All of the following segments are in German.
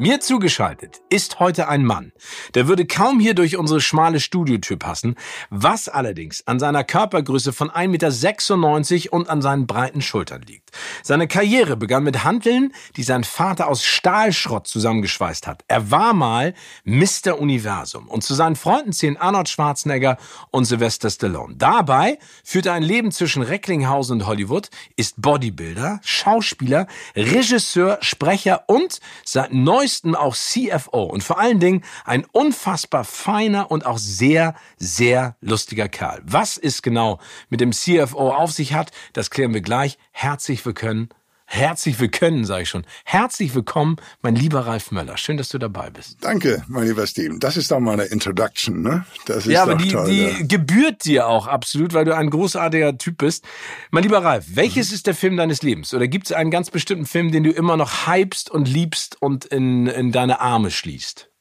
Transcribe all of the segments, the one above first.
Mir zugeschaltet ist heute ein Mann, der würde kaum hier durch unsere schmale Studiotür passen, was allerdings an seiner Körpergröße von 1,96 Meter und an seinen breiten Schultern liegt. Seine Karriere begann mit Hanteln, die sein Vater aus Stahlschrott zusammengeschweißt hat. Er war mal Mr. Universum und zu seinen Freunden zählen Arnold Schwarzenegger und Sylvester Stallone. Dabei führt er ein Leben zwischen Recklinghausen und Hollywood, ist Bodybuilder, Schauspieler, Regisseur, Sprecher und seit neuestem neuestem auch CFO und vor allen Dingen ein unfassbar feiner und auch sehr, sehr lustiger Kerl. Was es genau mit dem CFO auf sich hat, das klären wir gleich. Herzlich willkommen Herzlich willkommen, sage ich schon. Herzlich willkommen, mein lieber Ralf Möller. Schön, dass du dabei bist. Danke, mein lieber Steven. Das ist doch mal eine Introduction, ne? Das ist ja, aber die, toll, die ja. gebührt dir auch absolut, weil du ein großartiger Typ bist. Mein lieber Ralf, welches mhm. ist der Film deines Lebens? Oder gibt es einen ganz bestimmten Film, den du immer noch hypst und liebst und in, in deine Arme schließt?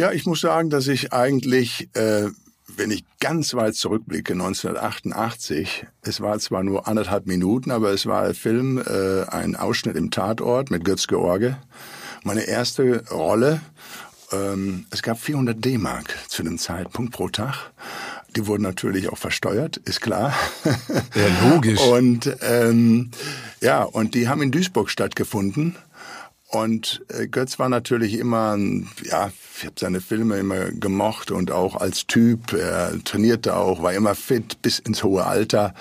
Ja, ich muss sagen, dass ich eigentlich äh, wenn ich ganz weit zurückblicke, 1988, es war zwar nur anderthalb Minuten, aber es war ein Film, äh, ein Ausschnitt im Tatort mit Götz George. Meine erste Rolle. Ähm, es gab 400 D-Mark zu dem Zeitpunkt pro Tag. Die wurden natürlich auch versteuert, ist klar. Ja, logisch. Und ähm, ja, und die haben in Duisburg stattgefunden. Und äh, Götz war natürlich immer, ja, ich habe seine Filme immer gemocht und auch als Typ. Er trainierte auch, war immer fit bis ins hohe Alter.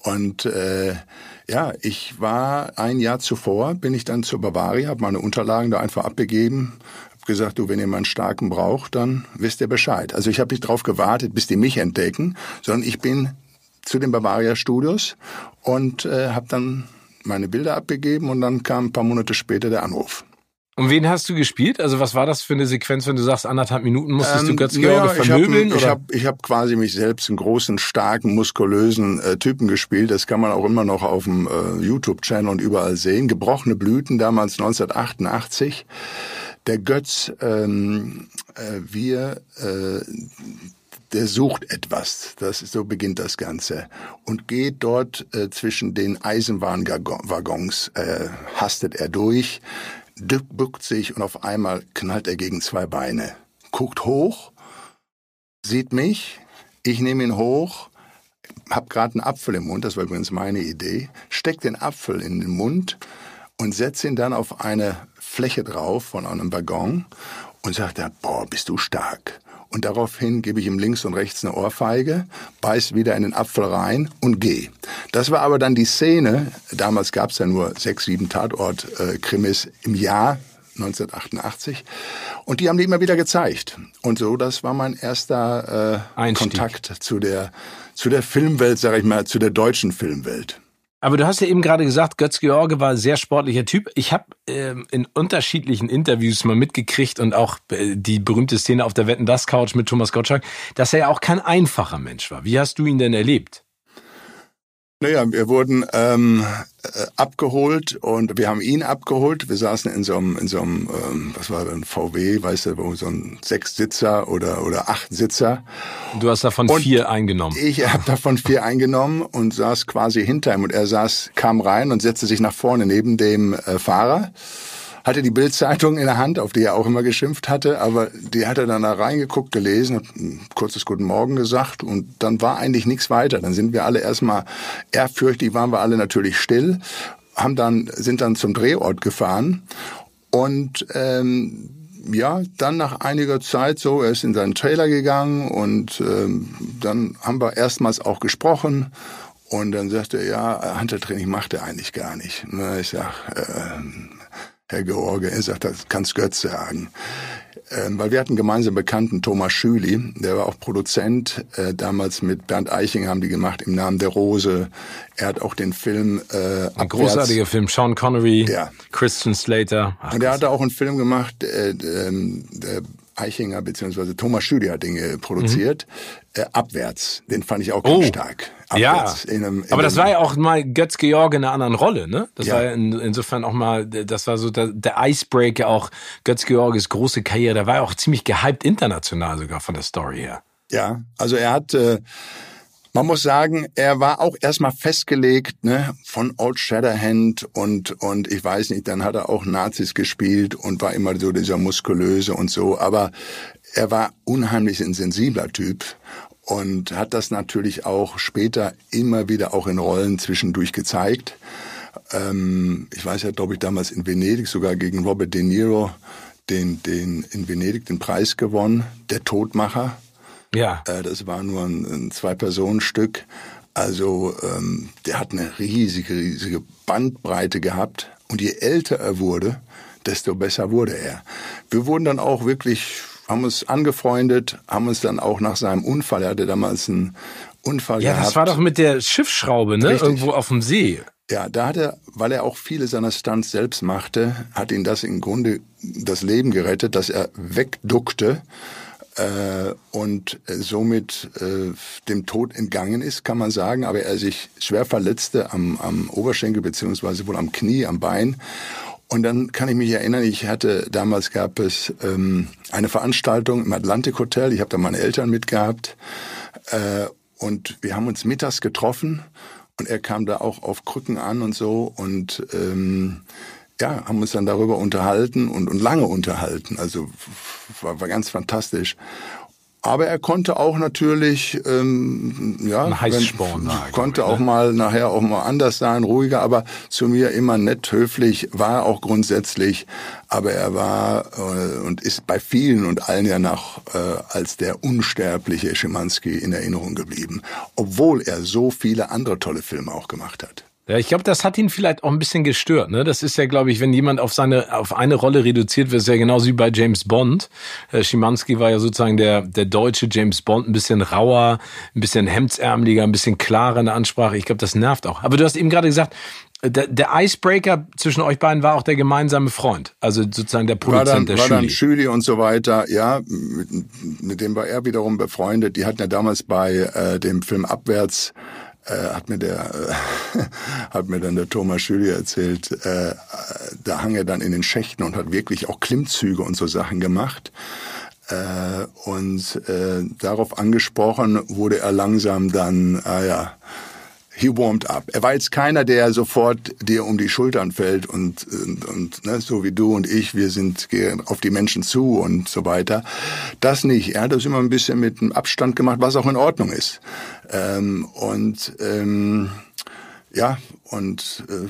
Und äh, ja, ich war ein Jahr zuvor, bin ich dann zur Bavaria, habe meine Unterlagen da einfach abgegeben, habe gesagt, du, wenn ihr mal einen Starken braucht, dann wisst ihr Bescheid. Also ich habe nicht drauf gewartet, bis die mich entdecken, sondern ich bin zu den Bavaria Studios und äh, habe dann meine Bilder abgegeben und dann kam ein paar Monate später der Anruf. Und wen hast du gespielt? Also was war das für eine Sequenz, wenn du sagst, anderthalb Minuten musstest ähm, du Götz-George ja, vermöbeln? Ich habe ich hab quasi mich selbst einen großen, starken, muskulösen äh, Typen gespielt. Das kann man auch immer noch auf dem äh, YouTube-Channel und überall sehen. Gebrochene Blüten, damals 1988. Der Götz, ähm, äh, wir, äh, der sucht etwas. Das ist, so beginnt das Ganze. Und geht dort äh, zwischen den Eisenbahnwaggons, äh, hastet er durch, bückt sich und auf einmal knallt er gegen zwei Beine. Guckt hoch, sieht mich, ich nehme ihn hoch, hab gerade einen Apfel im Mund, das war übrigens meine Idee, steck den Apfel in den Mund und setze ihn dann auf eine Fläche drauf von einem Waggon und sagt dann, boah, bist du stark. Und daraufhin gebe ich ihm links und rechts eine Ohrfeige, beiß wieder in den Apfel rein und gehe. Das war aber dann die Szene, damals gab es ja nur sechs, sieben Tatort-Krimis im Jahr, 1988. Und die haben die immer wieder gezeigt. Und so, das war mein erster äh, Kontakt zu der, zu der Filmwelt, sage ich mal, zu der deutschen Filmwelt. Aber du hast ja eben gerade gesagt, Götz George war ein sehr sportlicher Typ. Ich habe ähm, in unterschiedlichen Interviews mal mitgekriegt und auch äh, die berühmte Szene auf der Wetten das Couch mit Thomas Gottschalk, dass er ja auch kein einfacher Mensch war. Wie hast du ihn denn erlebt? Naja, wir wurden ähm, äh, abgeholt und wir haben ihn abgeholt. Wir saßen in so einem, in so einem ähm, was war denn, VW, weißt du, so ein Sechssitzer oder, oder Achtsitzer. Du hast davon und vier eingenommen. Ich habe davon vier eingenommen und saß quasi hinter ihm und er saß, kam rein und setzte sich nach vorne neben dem äh, Fahrer hatte die Bildzeitung in der Hand, auf die er auch immer geschimpft hatte, aber die hat er dann da reingeguckt, gelesen, hat ein kurzes Guten Morgen gesagt und dann war eigentlich nichts weiter. Dann sind wir alle erstmal ehrfürchtig, waren wir alle natürlich still, haben dann, sind dann zum Drehort gefahren und ähm, ja, dann nach einiger Zeit so, er ist in seinen Trailer gegangen und ähm, dann haben wir erstmals auch gesprochen Und dann sagte er, ja, Handeltraining macht er eigentlich gar nicht. Na, ich sag, äh, Herr George, er sagt, das kannst Götz sagen. Ähm, weil wir hatten gemeinsam Bekannten Thomas Schüli, der war auch Produzent, äh, damals mit Bernd Eichinger haben die gemacht, im Namen der Rose. Er hat auch den Film äh, Ein großartiger Film, Sean Connery, ja. Christian Slater. Ach, und er hatte auch einen Film gemacht, äh, äh, der Eichinger bzw. Thomas Schüli hat den produziert. Äh, abwärts, den fand ich auch ganz oh. stark. Abwärts, ja, in einem, in aber das war ja auch mal Götz Georg in einer anderen Rolle, ne? Das ja. war ja in, insofern auch mal, das war so der, der Icebreaker auch Götz Georges große Karriere. Da war er auch ziemlich gehypt international sogar von der Story her. Ja, also er hat äh, man muss sagen, er war auch erstmal festgelegt, ne, von Old Shatterhand und, und ich weiß nicht, dann hat er auch Nazis gespielt und war immer so dieser muskulöse und so, aber er war unheimlich ein sensibler Typ und hat das natürlich auch später immer wieder auch in Rollen zwischendurch gezeigt. Ähm, ich weiß ja, glaube ich, damals in Venedig sogar gegen Robert De Niro den, den in Venedig den Preis gewonnen, der Todmacher. Ja. Äh, das war nur ein, ein Zwei-Personen-Stück. Also ähm, der hat eine riesige, riesige Bandbreite gehabt. Und je älter er wurde, desto besser wurde er. Wir wurden dann auch wirklich, haben uns angefreundet, haben uns dann auch nach seinem Unfall, er hatte damals einen Unfall ja, gehabt. Ja, das war doch mit der Schiffsschraube, ne? Richtig. Irgendwo auf dem See. Ja, da hat er, weil er auch viele seiner Stunts selbst machte, hat ihn das im Grunde das Leben gerettet, dass er wegduckte äh, und somit äh, dem Tod entgangen ist, kann man sagen, aber er sich schwer verletzte am, am Oberschenkel beziehungsweise wohl am Knie, am Bein. Und dann kann ich mich erinnern, ich hatte damals gab es ähm, eine Veranstaltung im Atlantic Hotel. Ich habe da meine Eltern mitgehabt äh, und wir haben uns mittags getroffen und er kam da auch auf Krücken an und so und ähm, ja, haben uns dann darüber unterhalten und, und lange unterhalten. Also war, war ganz fantastisch. Aber er konnte auch natürlich, ähm, ja, Ein wenn, konnte auch ne? mal nachher auch mal anders sein, ruhiger, aber zu mir immer nett, höflich, war auch grundsätzlich, aber er war äh, und ist bei vielen und allen ja noch äh, als der unsterbliche Schimanski in Erinnerung geblieben, obwohl er so viele andere tolle Filme auch gemacht hat. Ja, ich glaube, das hat ihn vielleicht auch ein bisschen gestört. Ne? Das ist ja, glaube ich, wenn jemand auf seine auf eine Rolle reduziert wird, ist ja genauso wie bei James Bond. Äh, Schimanski war ja sozusagen der der deutsche James Bond, ein bisschen rauer, ein bisschen hemdsärmeliger, ein bisschen klarer in der Ansprache. Ich glaube, das nervt auch. Aber du hast eben gerade gesagt, der, der Icebreaker zwischen euch beiden war auch der gemeinsame Freund, also sozusagen der Produzent war dann, der war Schüli. Dann Schüli und so weiter, ja, mit, mit dem war er wiederum befreundet. Die hatten ja damals bei äh, dem Film Abwärts äh, hat mir der äh, hat mir dann der Thomas Schüli erzählt, äh, da hang er dann in den Schächten und hat wirklich auch Klimmzüge und so Sachen gemacht. Äh, und äh, darauf angesprochen wurde er langsam dann, ah ja, he warmed up. Er war jetzt keiner, der sofort dir um die Schultern fällt und, und, und ne, so wie du und ich, wir sind gehen auf die Menschen zu und so weiter. Das nicht. Er hat das immer ein bisschen mit einem Abstand gemacht, was auch in Ordnung ist. Ähm, und ähm, ja, und äh,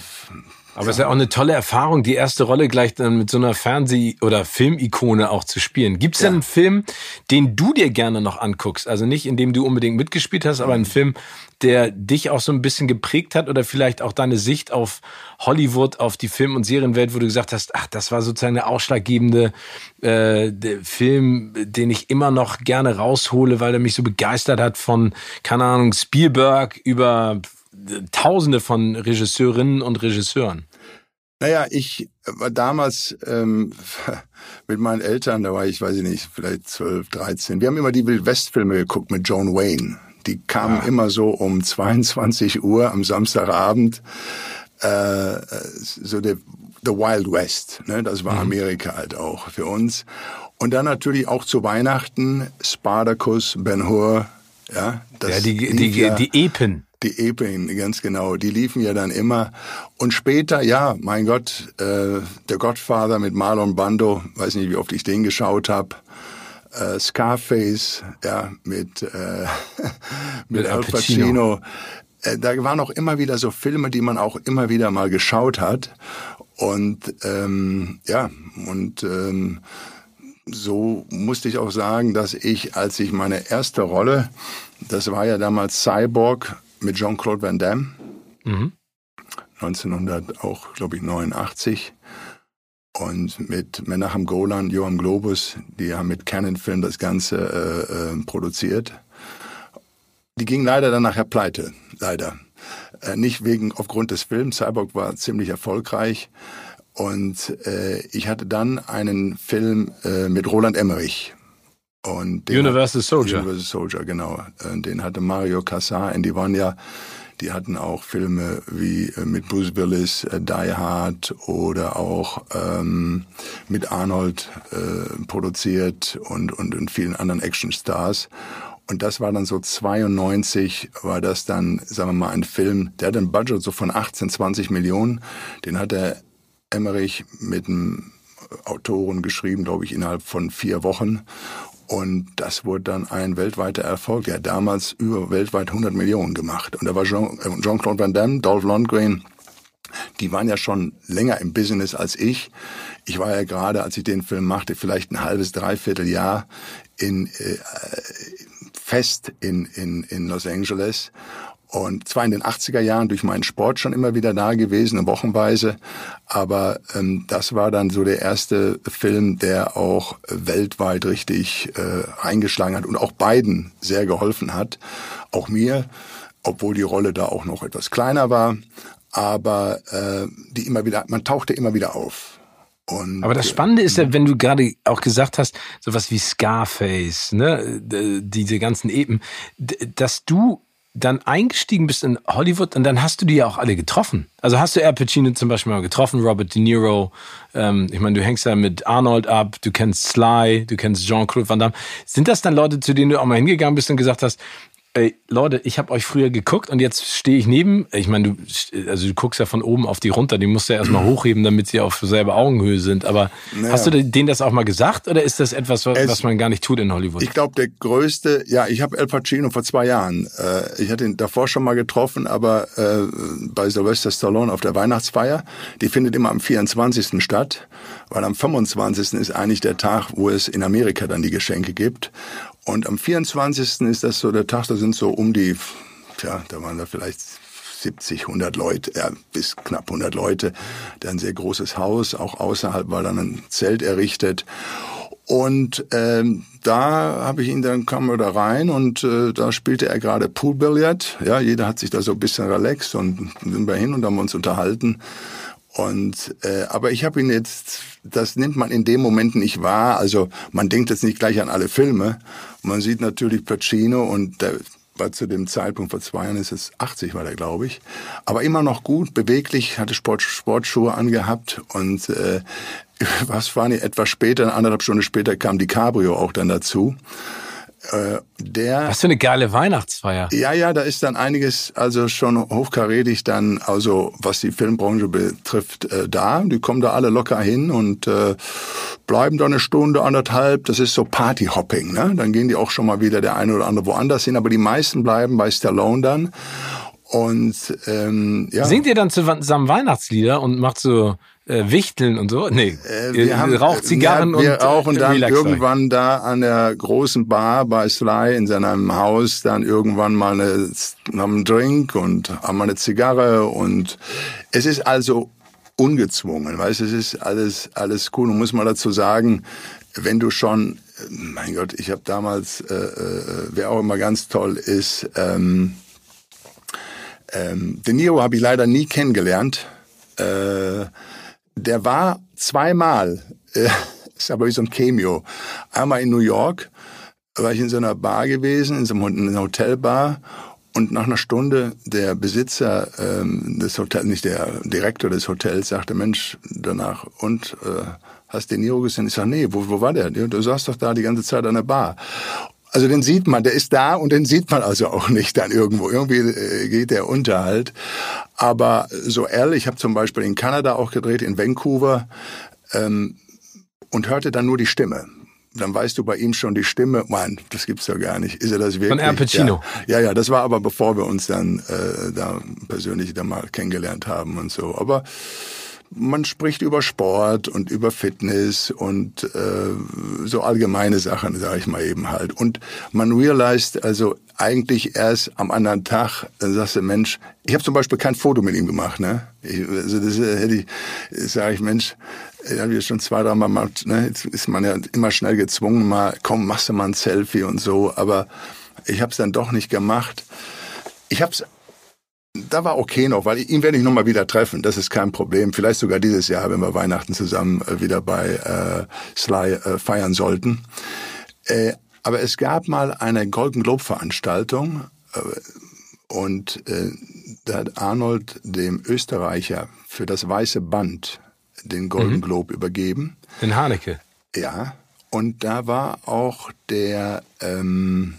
aber es ist ja auch eine tolle Erfahrung, die erste Rolle gleich dann mit so einer Fernseh- oder Filmikone auch zu spielen. Gibt es ja. denn einen Film, den du dir gerne noch anguckst? Also nicht, in dem du unbedingt mitgespielt hast, aber einen Film, der dich auch so ein bisschen geprägt hat oder vielleicht auch deine Sicht auf Hollywood, auf die Film- und Serienwelt, wo du gesagt hast, ach, das war sozusagen der ausschlaggebende äh, der Film, den ich immer noch gerne raushole, weil er mich so begeistert hat von, keine Ahnung, Spielberg über Tausende von Regisseurinnen und Regisseuren. Naja, ich war damals ähm, mit meinen Eltern, da war ich, weiß ich nicht, vielleicht 12, 13. Wir haben immer die Wildwest-Filme geguckt mit John Wayne. Die kamen ja. immer so um 22 Uhr am Samstagabend. Äh, so der The Wild West, ne? das war mhm. Amerika halt auch für uns. Und dann natürlich auch zu Weihnachten Spartacus, Ben Hur, ja. Das ja, die, die, ja, die Epen die Epen, ganz genau, die liefen ja dann immer. Und später, ja, mein Gott, äh, der Godfather mit Marlon Bando, weiß nicht, wie oft ich den geschaut habe. Äh, Scarface, ja, mit, äh, mit, mit Al Pacino. Pacino. Äh, da waren auch immer wieder so Filme, die man auch immer wieder mal geschaut hat. Und ähm, ja, und ähm, so musste ich auch sagen, dass ich, als ich meine erste Rolle, das war ja damals Cyborg, mit Jean-Claude Van Damme. Mhm. 1900 auch, glaube ich, 89. Und mit Menachem Golan, Johann Globus, die haben mit Canon Film das Ganze äh, äh, produziert. Die ging leider dann nachher pleite, leider. Äh, nicht wegen, aufgrund des Films. Cyborg war ziemlich erfolgreich. Und äh, ich hatte dann einen Film äh, mit Roland Emmerich. Und Universal hat, Soldier. Universal Soldier, genau. Äh, den hatte Mario Cassar, Andy Vanya. Die hatten auch Filme wie äh, mit Bruce Willis, äh, Die Hard oder auch ähm, mit Arnold äh, produziert und, und, und vielen anderen Actionstars. Und das war dann so 92, war das dann, sagen wir mal, ein Film, der hat ein Budget so von 18, 20 Millionen. Den hat der Emmerich mit einem Autoren geschrieben, glaube ich, innerhalb von vier Wochen. Und das wurde dann ein weltweiter Erfolg. Er hat damals über weltweit 100 Millionen gemacht. Und da war äh, Jean-Claude Van Damme, Dolph Lundgren, die waren ja schon länger im Business als ich. Ich war ja gerade, als ich den Film machte, vielleicht ein halbes, dreiviertel Jahr in, äh, fest in, in, in Los Angeles. Und zwar in den 80er Jahren durch meinen Sport schon immer wieder da gewesen, wochenweise. Aber ähm, das war dann so der erste Film, der auch weltweit richtig äh, eingeschlagen hat und auch beiden sehr geholfen hat. Auch mir, obwohl die Rolle da auch noch etwas kleiner war. Aber äh, die immer wieder, man tauchte immer wieder auf. Und, Aber das Spannende ist ja, wenn du gerade auch gesagt hast, sowas wie Scarface, ne, diese ganzen Eben, dass du dann eingestiegen bist in Hollywood und dann hast du die ja auch alle getroffen. Also hast du Al Pacino zum Beispiel mal getroffen, Robert De Niro. Ähm, ich meine, du hängst ja mit Arnold ab, du kennst Sly, du kennst Jean-Claude Van Damme. Sind das dann Leute, zu denen du auch mal hingegangen bist und gesagt hast, Ey, Leute, ich habe euch früher geguckt und jetzt stehe ich neben. Ich meine, du, also du guckst ja von oben auf die runter, die musst du ja erstmal hochheben, damit sie auf selbe Augenhöhe sind. Aber naja. hast du denen das auch mal gesagt oder ist das etwas, was, es, was man gar nicht tut in Hollywood? Ich glaube, der größte, ja, ich habe El Pacino vor zwei Jahren. Äh, ich hatte ihn davor schon mal getroffen, aber äh, bei Sylvester Stallone auf der Weihnachtsfeier. Die findet immer am 24. statt, weil am 25. ist eigentlich der Tag, wo es in Amerika dann die Geschenke gibt. Und am 24. ist das so der Tag, da sind so um die, tja, da waren da vielleicht 70, 100 Leute, ja, bis knapp 100 Leute. Der ein sehr großes Haus, auch außerhalb war dann ein Zelt errichtet. Und ähm, da habe ich ihn, dann kam er da rein und äh, da spielte er gerade Poolbillard. Ja, jeder hat sich da so ein bisschen relaxed und sind wir hin und haben uns unterhalten. Und äh, aber ich habe ihn jetzt, das nimmt man in dem Moment nicht wahr. Also man denkt jetzt nicht gleich an alle Filme. Man sieht natürlich Pacino und der war zu dem Zeitpunkt vor zwei Jahren ist es 80 war der, glaube ich, aber immer noch gut, beweglich, hatte Sport, Sportschuhe angehabt und äh, was war nicht etwas später, anderthalb Stunden später kam die Cabrio auch dann dazu. Äh, der, Was für eine geile Weihnachtsfeier. Ja, ja, da ist dann einiges also schon hochkarätig dann, also was die Filmbranche betrifft, äh, da. Die kommen da alle locker hin und äh, bleiben da eine Stunde, anderthalb. Das ist so Partyhopping, ne? Dann gehen die auch schon mal wieder der eine oder andere woanders hin, aber die meisten bleiben bei Stallone dann. Und ähm, ja. Singt ihr dann zusammen Weihnachtslieder und macht so äh, Wichteln und so? Nee, äh, wir haben, raucht Zigarren ja, wir und rauchen dann irgendwann da an der großen Bar bei Sly in seinem Haus dann irgendwann mal eine, einen Drink und haben mal eine Zigarre und es ist also ungezwungen, weißt, es ist alles alles cool und muss man dazu sagen, wenn du schon, mein Gott, ich habe damals, äh, äh, wer auch immer ganz toll ist, ähm, ähm, De Niro habe ich leider nie kennengelernt. Äh, der war zweimal, äh, ist aber wie so ein Cameo. Einmal in New York war ich in so einer Bar gewesen, in so einer Hotelbar und nach einer Stunde der Besitzer ähm, des Hotels, nicht der Direktor des Hotels, sagte, Mensch, danach, und äh, hast den Niro gesehen? Ich sage, nee, wo, wo war der? Du saß doch da die ganze Zeit an der Bar. Also den sieht man, der ist da und den sieht man also auch nicht dann irgendwo. Irgendwie äh, geht der unter halt. Aber so ehrlich, ich habe zum Beispiel in Kanada auch gedreht, in Vancouver, ähm, und hörte dann nur die Stimme dann weißt du bei ihm schon die Stimme, Mann, das gibt's doch gar nicht. Ist er das wirklich? Von Al Pacino. Ja, ja, ja das war aber bevor wir uns dann äh, da persönlich da mal kennengelernt haben und so. Aber man spricht über Sport und über Fitness und äh, so allgemeine Sachen, sage ich mal eben halt. Und man realized also eigentlich erst am anderen Tag, dann sagst du, Mensch, ich habe zum Beispiel kein Foto mit ihm gemacht, ne? Ich, also das äh, hätte ich, sage ich, Mensch, ich habe ich schon zwei, drei Mal gemacht, ne? Jetzt ist man ja immer schnell gezwungen, mal, komm, machst du mal ein Selfie und so, aber ich habe es dann doch nicht gemacht. Ich habe es da war okay noch, weil ihn werde ich noch mal wieder treffen. Das ist kein Problem. Vielleicht sogar dieses Jahr, wenn wir Weihnachten zusammen äh, wieder bei äh, Sly äh, feiern sollten. Äh, aber es gab mal eine Golden Globe Veranstaltung äh, und äh, da hat Arnold dem Österreicher für das weiße Band den Golden mhm. Globe übergeben. Den Haneke. Ja. Und da war auch der ähm,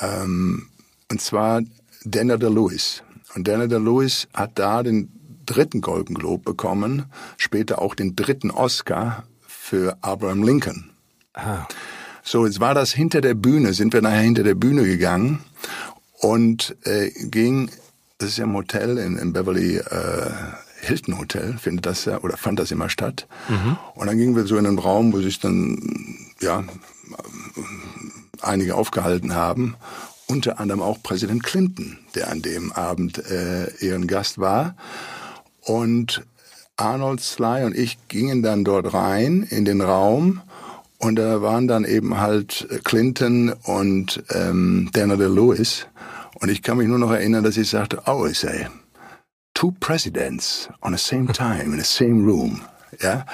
ähm, und zwar Daniel DeLewis. Und Daniel DeLewis hat da den dritten Golden Globe bekommen, später auch den dritten Oscar für Abraham Lincoln. Ah. So, jetzt war das hinter der Bühne, sind wir nachher hinter der Bühne gegangen und äh, ging, das ist ja im Hotel in, in Beverly äh, Hilton Hotel, findet das ja, oder fand das immer statt. Mhm. Und dann gingen wir so in einen Raum, wo sich dann, ja, einige aufgehalten haben unter anderem auch Präsident Clinton, der an dem Abend äh, ihren Gast war. Und Arnold Sly und ich gingen dann dort rein in den Raum und da waren dann eben halt Clinton und ähm, Daniel Lewis. Und ich kann mich nur noch erinnern, dass ich sagte, oh, I say, two presidents on the same time in the same room. Ja,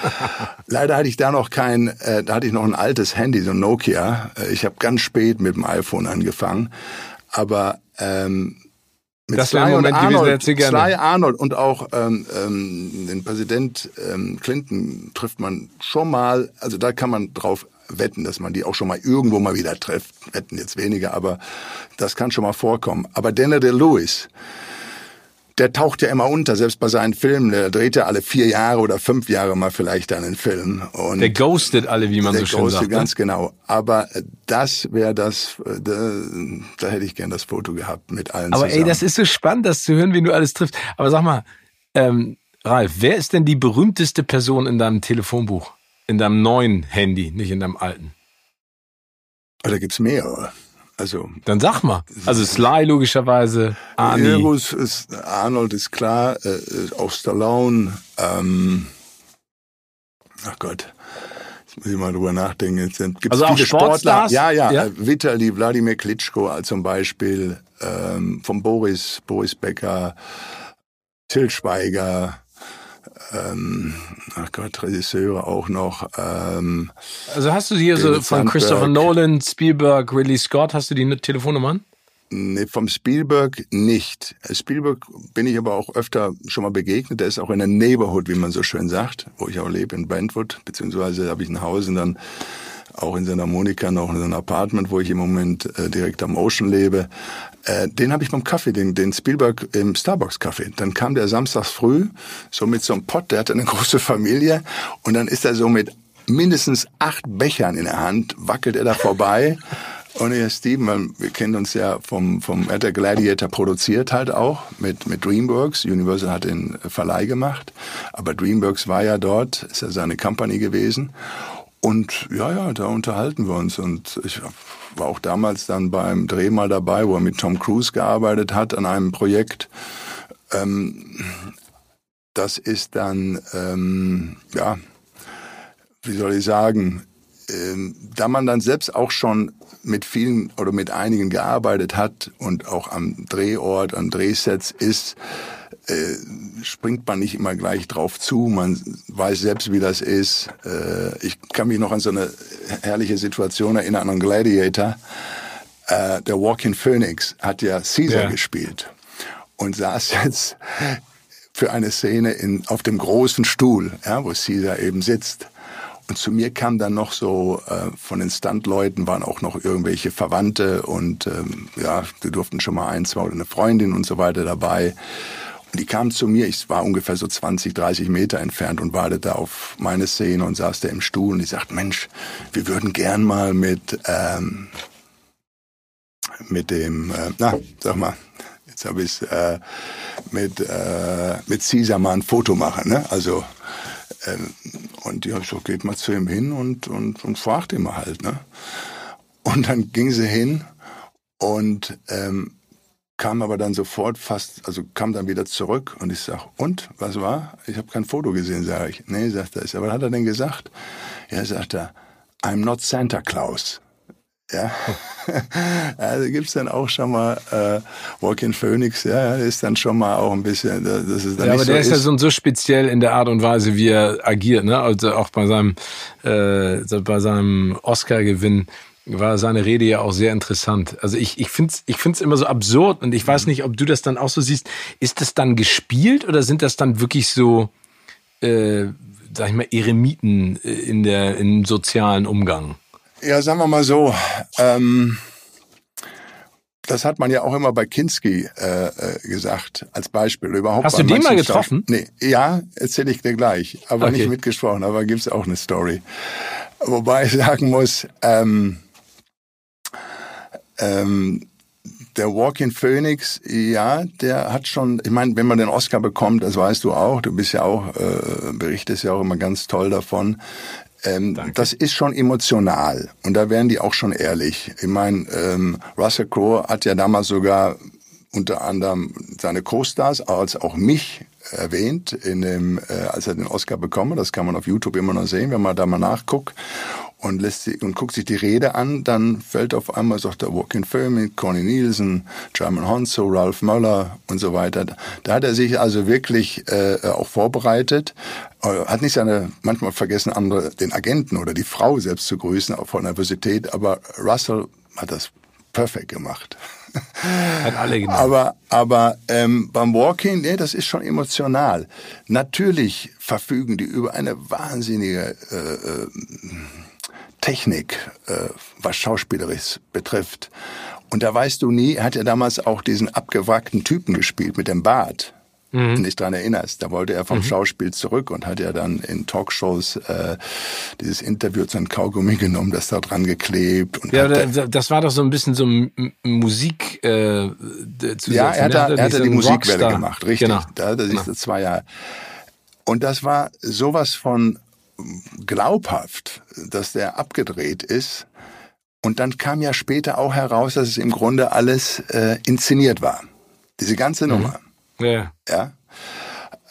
leider hatte ich da noch kein, äh, da hatte ich noch ein altes Handy, so ein Nokia. Äh, ich habe ganz spät mit dem iPhone angefangen, aber ähm, mit das Sly Moment Arnold, gewesen, Sly Arnold und auch ähm, ähm, den Präsident ähm, Clinton trifft man schon mal. Also da kann man drauf wetten, dass man die auch schon mal irgendwo mal wieder trifft. Wetten jetzt weniger, aber das kann schon mal vorkommen. Aber Daniel Lewis, der taucht ja immer unter, selbst bei seinen Filmen. Der dreht ja alle vier Jahre oder fünf Jahre mal vielleicht einen Film. Und der ghostet alle, wie man so schön sagt. Der Ganz ne? genau. Aber das wäre das, da, da, hätte ich gern das Foto gehabt mit allen Aber zusammen. ey, das ist so spannend, das zu hören, wie du alles triffst. Aber sag mal, ähm, Ralf, wer ist denn die berühmteste Person in deinem Telefonbuch? In deinem neuen Handy, nicht in deinem alten? Oh, da gibt's mehrere. Also. Dann sag mal. Also Sly logischerweise, Arnie. Ja, ist, Arnold ist klar, äh, auch Stallone, ähm, ach Gott. Jetzt muss ich mal drüber nachdenken. Jetzt gibt's also viele auch Sportler. Ja, ja, ja. Vitali, Wladimir Klitschko zum Beispiel, ähm, von Boris, Boris Becker, Till Schweiger, ähm, ach Gott, Regisseure auch noch. Ähm, also hast du hier David so von Christopher Nolan, Spielberg, Ridley Scott, hast du die Telefonnummern? Nee, vom Spielberg nicht. Spielberg bin ich aber auch öfter schon mal begegnet. Der ist auch in der Neighborhood, wie man so schön sagt, wo ich auch lebe, in Brentwood, beziehungsweise habe ich ein Haus und dann auch in Santa Monica noch in so einem Apartment, wo ich im Moment äh, direkt am Ocean lebe. Äh, den habe ich beim Kaffee, den, den Spielberg im Starbucks Kaffee. Dann kam der samstags früh, so mit so einem Pott, der hatte eine große Familie und dann ist er so mit mindestens acht Bechern in der Hand, wackelt er da vorbei. Und Herr Steven, wir kennen uns ja vom, vom, hat der Gladiator produziert halt auch mit, mit DreamWorks. Universal hat den Verleih gemacht. Aber DreamWorks war ja dort, ist ja seine Company gewesen. Und ja, ja, da unterhalten wir uns. Und ich war auch damals dann beim Dreh mal dabei, wo er mit Tom Cruise gearbeitet hat an einem Projekt. Ähm, das ist dann, ähm, ja, wie soll ich sagen, ähm, da man dann selbst auch schon mit vielen oder mit einigen gearbeitet hat und auch am Drehort, an Drehsets ist, äh, springt man nicht immer gleich drauf zu. Man weiß selbst, wie das ist. Äh, ich kann mich noch an so eine herrliche Situation erinnern an Gladiator. Äh, der Walking Phoenix hat ja Caesar ja. gespielt und saß jetzt für eine Szene in, auf dem großen Stuhl, ja, wo Caesar eben sitzt. Und zu mir kam dann noch so äh, von den Standleuten waren auch noch irgendwelche Verwandte und ähm, ja, wir durften schon mal ein, zwei oder eine Freundin und so weiter dabei. Die kamen zu mir, ich war ungefähr so 20, 30 Meter entfernt und wartete auf meine Szene und saß da im Stuhl und die sagten, Mensch, wir würden gern mal mit, ähm, mit dem, äh, na, sag mal, Jetzt habe ich äh, mit, äh, mit Caesar mal ein Foto machen. Ne? Also, ähm, und die habe ich so, geht mal zu ihm hin und, und, und fragt ihn mal halt. Ne? Und dann ging sie hin und ähm, kam aber dann sofort fast, also kam dann wieder zurück und ich sag, und, was war? Ich habe kein Foto gesehen, sage ich. Nee, sagt er, aber was hat er denn gesagt? Ja, sagt er, I'm not Santa Claus. Ja, also gibt's dann auch schon mal äh, Walking Phoenix, ja, ist dann schon mal auch ein bisschen, das ist dann Ja, aber der so ist ja so, so speziell in der Art und Weise, wie er agiert, ne? Also auch bei seinem, äh, bei seinem Oscar-Gewinn war seine Rede ja auch sehr interessant. Also ich, ich finde es ich find's immer so absurd und ich weiß nicht, ob du das dann auch so siehst. Ist das dann gespielt oder sind das dann wirklich so, äh, sag ich mal, Eremiten in der, im sozialen Umgang? Ja, sagen wir mal so, ähm, das hat man ja auch immer bei Kinski äh, äh, gesagt, als Beispiel. Überhaupt Hast du den mal getroffen? Schauspiel- Nee, ja, erzähle ich dir gleich. Aber Okay. nicht mitgesprochen, aber gibt's auch eine Story. Wobei ich sagen muss, ähm, ähm, der Walking Phoenix, ja, der hat schon, ich meine, wenn man den Oscar bekommt, das weißt du auch, du bist ja auch, äh, berichtest ja auch immer ganz toll davon. Ähm, das ist schon emotional und da wären die auch schon ehrlich. Ich meine, ähm, Russell Crowe hat ja damals sogar unter anderem seine Co-Stars als auch mich erwähnt, in dem, äh, als er den Oscar bekommen. Das kann man auf YouTube immer noch sehen, wenn man da mal nachguckt und lässt sie, und guckt sich die Rede an, dann fällt auf einmal, sagt er, Walking Phoenix, Connie Nielsen, German Honzo, Ralph Möller und so weiter. Da hat er sich also wirklich äh, auch vorbereitet, äh, hat nicht seine, manchmal vergessen andere, den Agenten oder die Frau selbst zu grüßen, auch vor Nervosität, aber Russell hat das perfekt gemacht. Hat alle genannt. Aber, aber ähm, beim Walking, nee, das ist schon emotional. Natürlich verfügen die über eine wahnsinnige äh, äh, Technik, äh, was Schauspielerisches betrifft. Und da weißt du nie, er hat ja damals auch diesen abgewrackten Typen gespielt mit dem Bart. Wenn du dich dran erinnerst, da wollte er vom Schauspiel zurück und hat ja dann in Talkshows äh, dieses Interview zu einem Kaugummi genommen, das da dran geklebt. Und Ja, das war doch so ein bisschen so Musik äh, Zusatz, Ja, er hat, ne? da, er hat da die Musikwelle Rockstar. gemacht, richtig. Genau. Da er sich Genau. zwei Jahre. Und das war sowas von glaubhaft, dass der abgedreht ist. Und dann kam ja später auch heraus, dass es im Grunde alles äh, inszeniert war. Diese ganze Mhm. Nummer. Ja. Ja.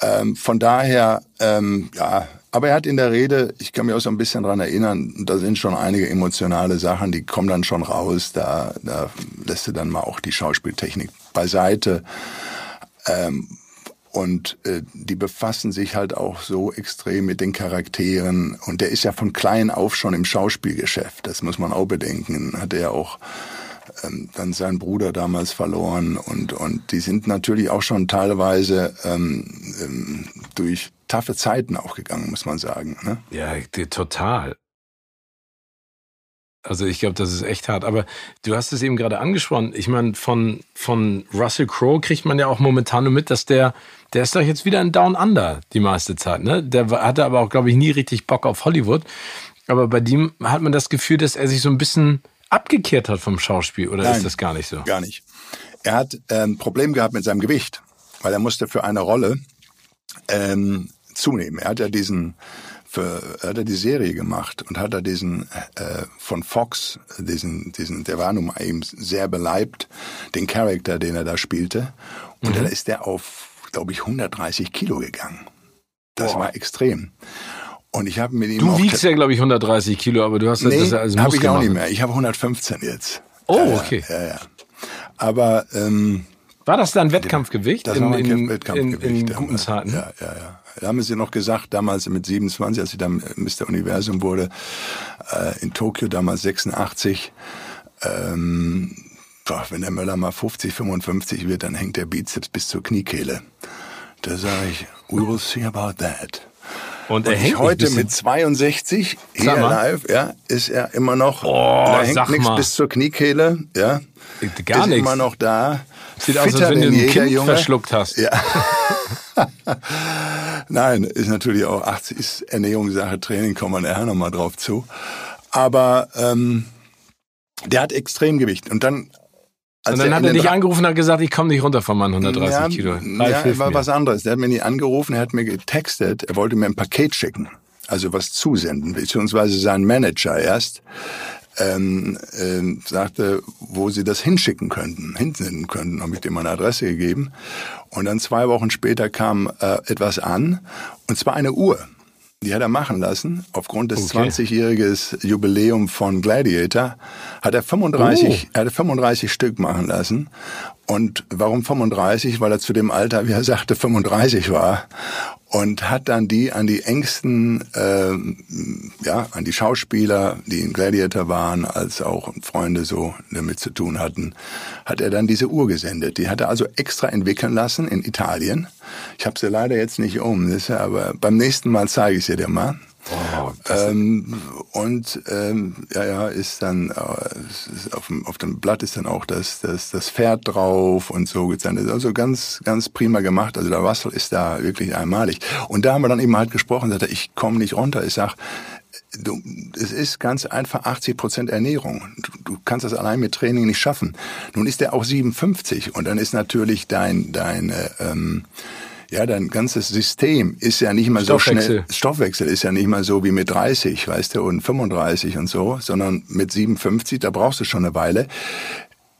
Ähm, von daher, ähm, ja, aber er hat in der Rede, ich kann mich auch so ein bisschen dran erinnern, da sind schon einige emotionale Sachen, die kommen dann schon raus. Da, da lässt du dann mal auch die Schauspieltechnik beiseite. Ähm, und äh, die befassen sich halt auch so extrem mit den Charakteren. Und der ist ja von klein auf schon im Schauspielgeschäft. Das muss man auch bedenken. Hat er ja auch ähm, dann seinen Bruder damals verloren und und die sind natürlich auch schon teilweise ähm, ähm, durch taffe Zeiten auch gegangen, muss man sagen. Ne? Ja, total. Also ich glaube, das ist echt hart. Aber du hast es eben gerade angesprochen. Ich meine, von, von Russell Crowe kriegt man ja auch momentan nur mit, dass der, der ist doch jetzt wieder in Down Under die meiste Zeit. Ne? Der hatte aber auch, glaube ich, nie richtig Bock auf Hollywood. Aber bei dem hat man das Gefühl, dass er sich so ein bisschen abgekehrt hat vom Schauspiel. Oder Nein. ist das gar nicht so? Gar nicht. Er hat ein ähm, Problem gehabt mit seinem Gewicht, weil er musste für eine Rolle ähm, zunehmen. Er hat ja diesen für, er hat ja die Serie gemacht und hat da diesen äh, von Fox, diesen, diesen, der war nun mal eben sehr beleibt, den Charakter, den er da spielte. Und da ist er auf, glaube ich, 130 Kilo gegangen. Das Boah. war extrem. Und ich habe mit ihm Du wiegst ja, glaube ich, 130 Kilo, aber du hast das Nee, ja als habe ich auch nicht mehr. Ich habe 115 jetzt. Oh, Ja, ja, okay. Ja, ja. Aber ähm, War das dann Wettkampfgewicht? das in, war mein in, Wettkampfgewicht. in, in Zeiten? Ja, ja, ja. Da haben sie noch gesagt, damals mit 27, als ich dann Mr. Universum wurde, äh, in Tokio damals 86, ähm, boah, wenn der Möller mal 50, 55 wird, dann hängt der Bizeps bis zur Kniekehle. Da sage ich, we will see about that. Und Und er hängt ich heute mit 62 hier live, ja, ist er immer noch, Oh, da hängt nichts bis zur Kniekehle, ja. Gar ist nichts. immer noch da. Sieht aus, als wenn du ein Kind Junge. verschluckt hast. Ja. Nein, ist natürlich auch 80 ist Ernährungssache, Training, kommen wir nachher nochmal drauf zu. Aber ähm, der hat Extremgewicht. Und dann und dann hat er dich angerufen und hat gesagt, ich komme nicht runter von meinen 130 ja, Kilo. Ralf, ja, war mir. was anderes. Der hat mir nicht angerufen, er hat mir getextet, er wollte mir ein Paket schicken, also was zusenden, beziehungsweise sein Manager erst ähm, ähm, sagte, wo sie das hinschicken könnten, hinsenden könnten, habe ich dem meine Adresse gegeben. Und dann zwei Wochen später kam äh, etwas an, und zwar eine Uhr. Die hat er machen lassen. Aufgrund des okay. 20-jähriges Jubiläum von Gladiator hat er 35, oh. er hat 35 Stück machen lassen. Und warum 35? Weil er zu dem Alter, wie er sagte, 35 war und hat dann die an die engsten, äh, ja, an die Schauspieler, die in Gladiator waren, als auch Freunde so damit zu tun hatten, hat er dann diese Uhr gesendet. Die hat er also extra entwickeln lassen in Italien. Ich habe sie leider jetzt nicht um, aber beim nächsten Mal zeige ich sie dir mal. Oh, ähm, und ähm, ja, ja, ist dann äh, ist auf, dem, auf dem Blatt ist dann auch das, das, das Pferd drauf und so gezeichnet. Also ganz, ganz prima gemacht. Also der Wassel ist da wirklich einmalig. Und da haben wir dann eben halt gesprochen, sagte, ich komme nicht runter. Ich sag, du, es ist ganz einfach 80 Prozent Ernährung. Du, du kannst das allein mit Training nicht schaffen. Nun ist der auch 57 und dann ist natürlich dein, dein ähm, ja, dein ganzes System ist ja nicht mal so schnell. Stoffwechsel ist ja nicht mal so wie mit 30, weißt du, und 35 und so, sondern mit 57, da brauchst du schon eine Weile.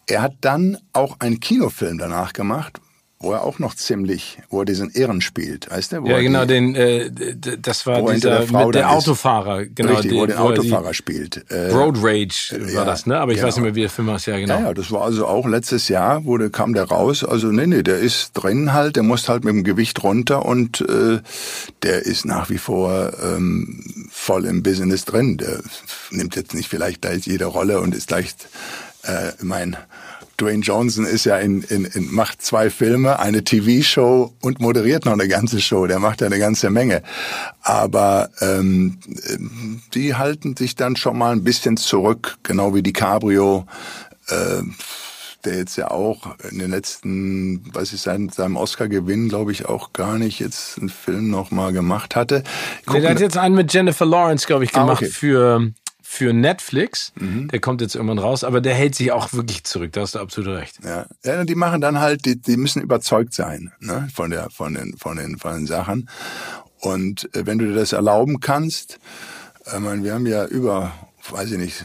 Er hat dann auch einen Kinofilm danach gemacht, wo er auch noch ziemlich, wo er diesen Ehren spielt, weißt du? Wo ja, genau, die, den, äh, das war dieser, der, mit der Autofahrer, genau. Richtig, wo er den Autofahrer spielt. Äh, Road Rage war ja, das, ne? Aber ich genau. weiß nicht mehr, wie der Film heißt, ja, genau. Ja, ja, das war also auch letztes Jahr, wurde, kam der raus, also nee, nee, der ist drin halt, der muss halt mit dem Gewicht runter und äh, der ist nach wie vor ähm, voll im Business drin. Der nimmt jetzt nicht vielleicht gleich jede Rolle und ist gleich äh, mein Dwayne Johnson ist ja in, in, in macht zwei Filme, eine TV-Show und moderiert noch eine ganze Show. Der macht ja eine ganze Menge. Aber ähm, die halten sich dann schon mal ein bisschen zurück, genau wie DiCaprio. Äh, der jetzt ja auch in den letzten, weiß ich, seit seinem Oscar-Gewinn, glaube ich, auch gar nicht jetzt einen Film noch mal gemacht hatte. Nee, der hat jetzt einen mit Jennifer Lawrence, glaube ich, gemacht ah, okay. für für Netflix. Mhm. Der kommt jetzt irgendwann raus, aber der hält sich auch wirklich zurück. Da hast du absolut recht. Ja, ja die machen dann halt, die, die müssen überzeugt sein ne? von der, von den, von den, von den Sachen. Und äh, wenn du dir das erlauben kannst, äh, meine, wir haben ja über, weiß ich nicht,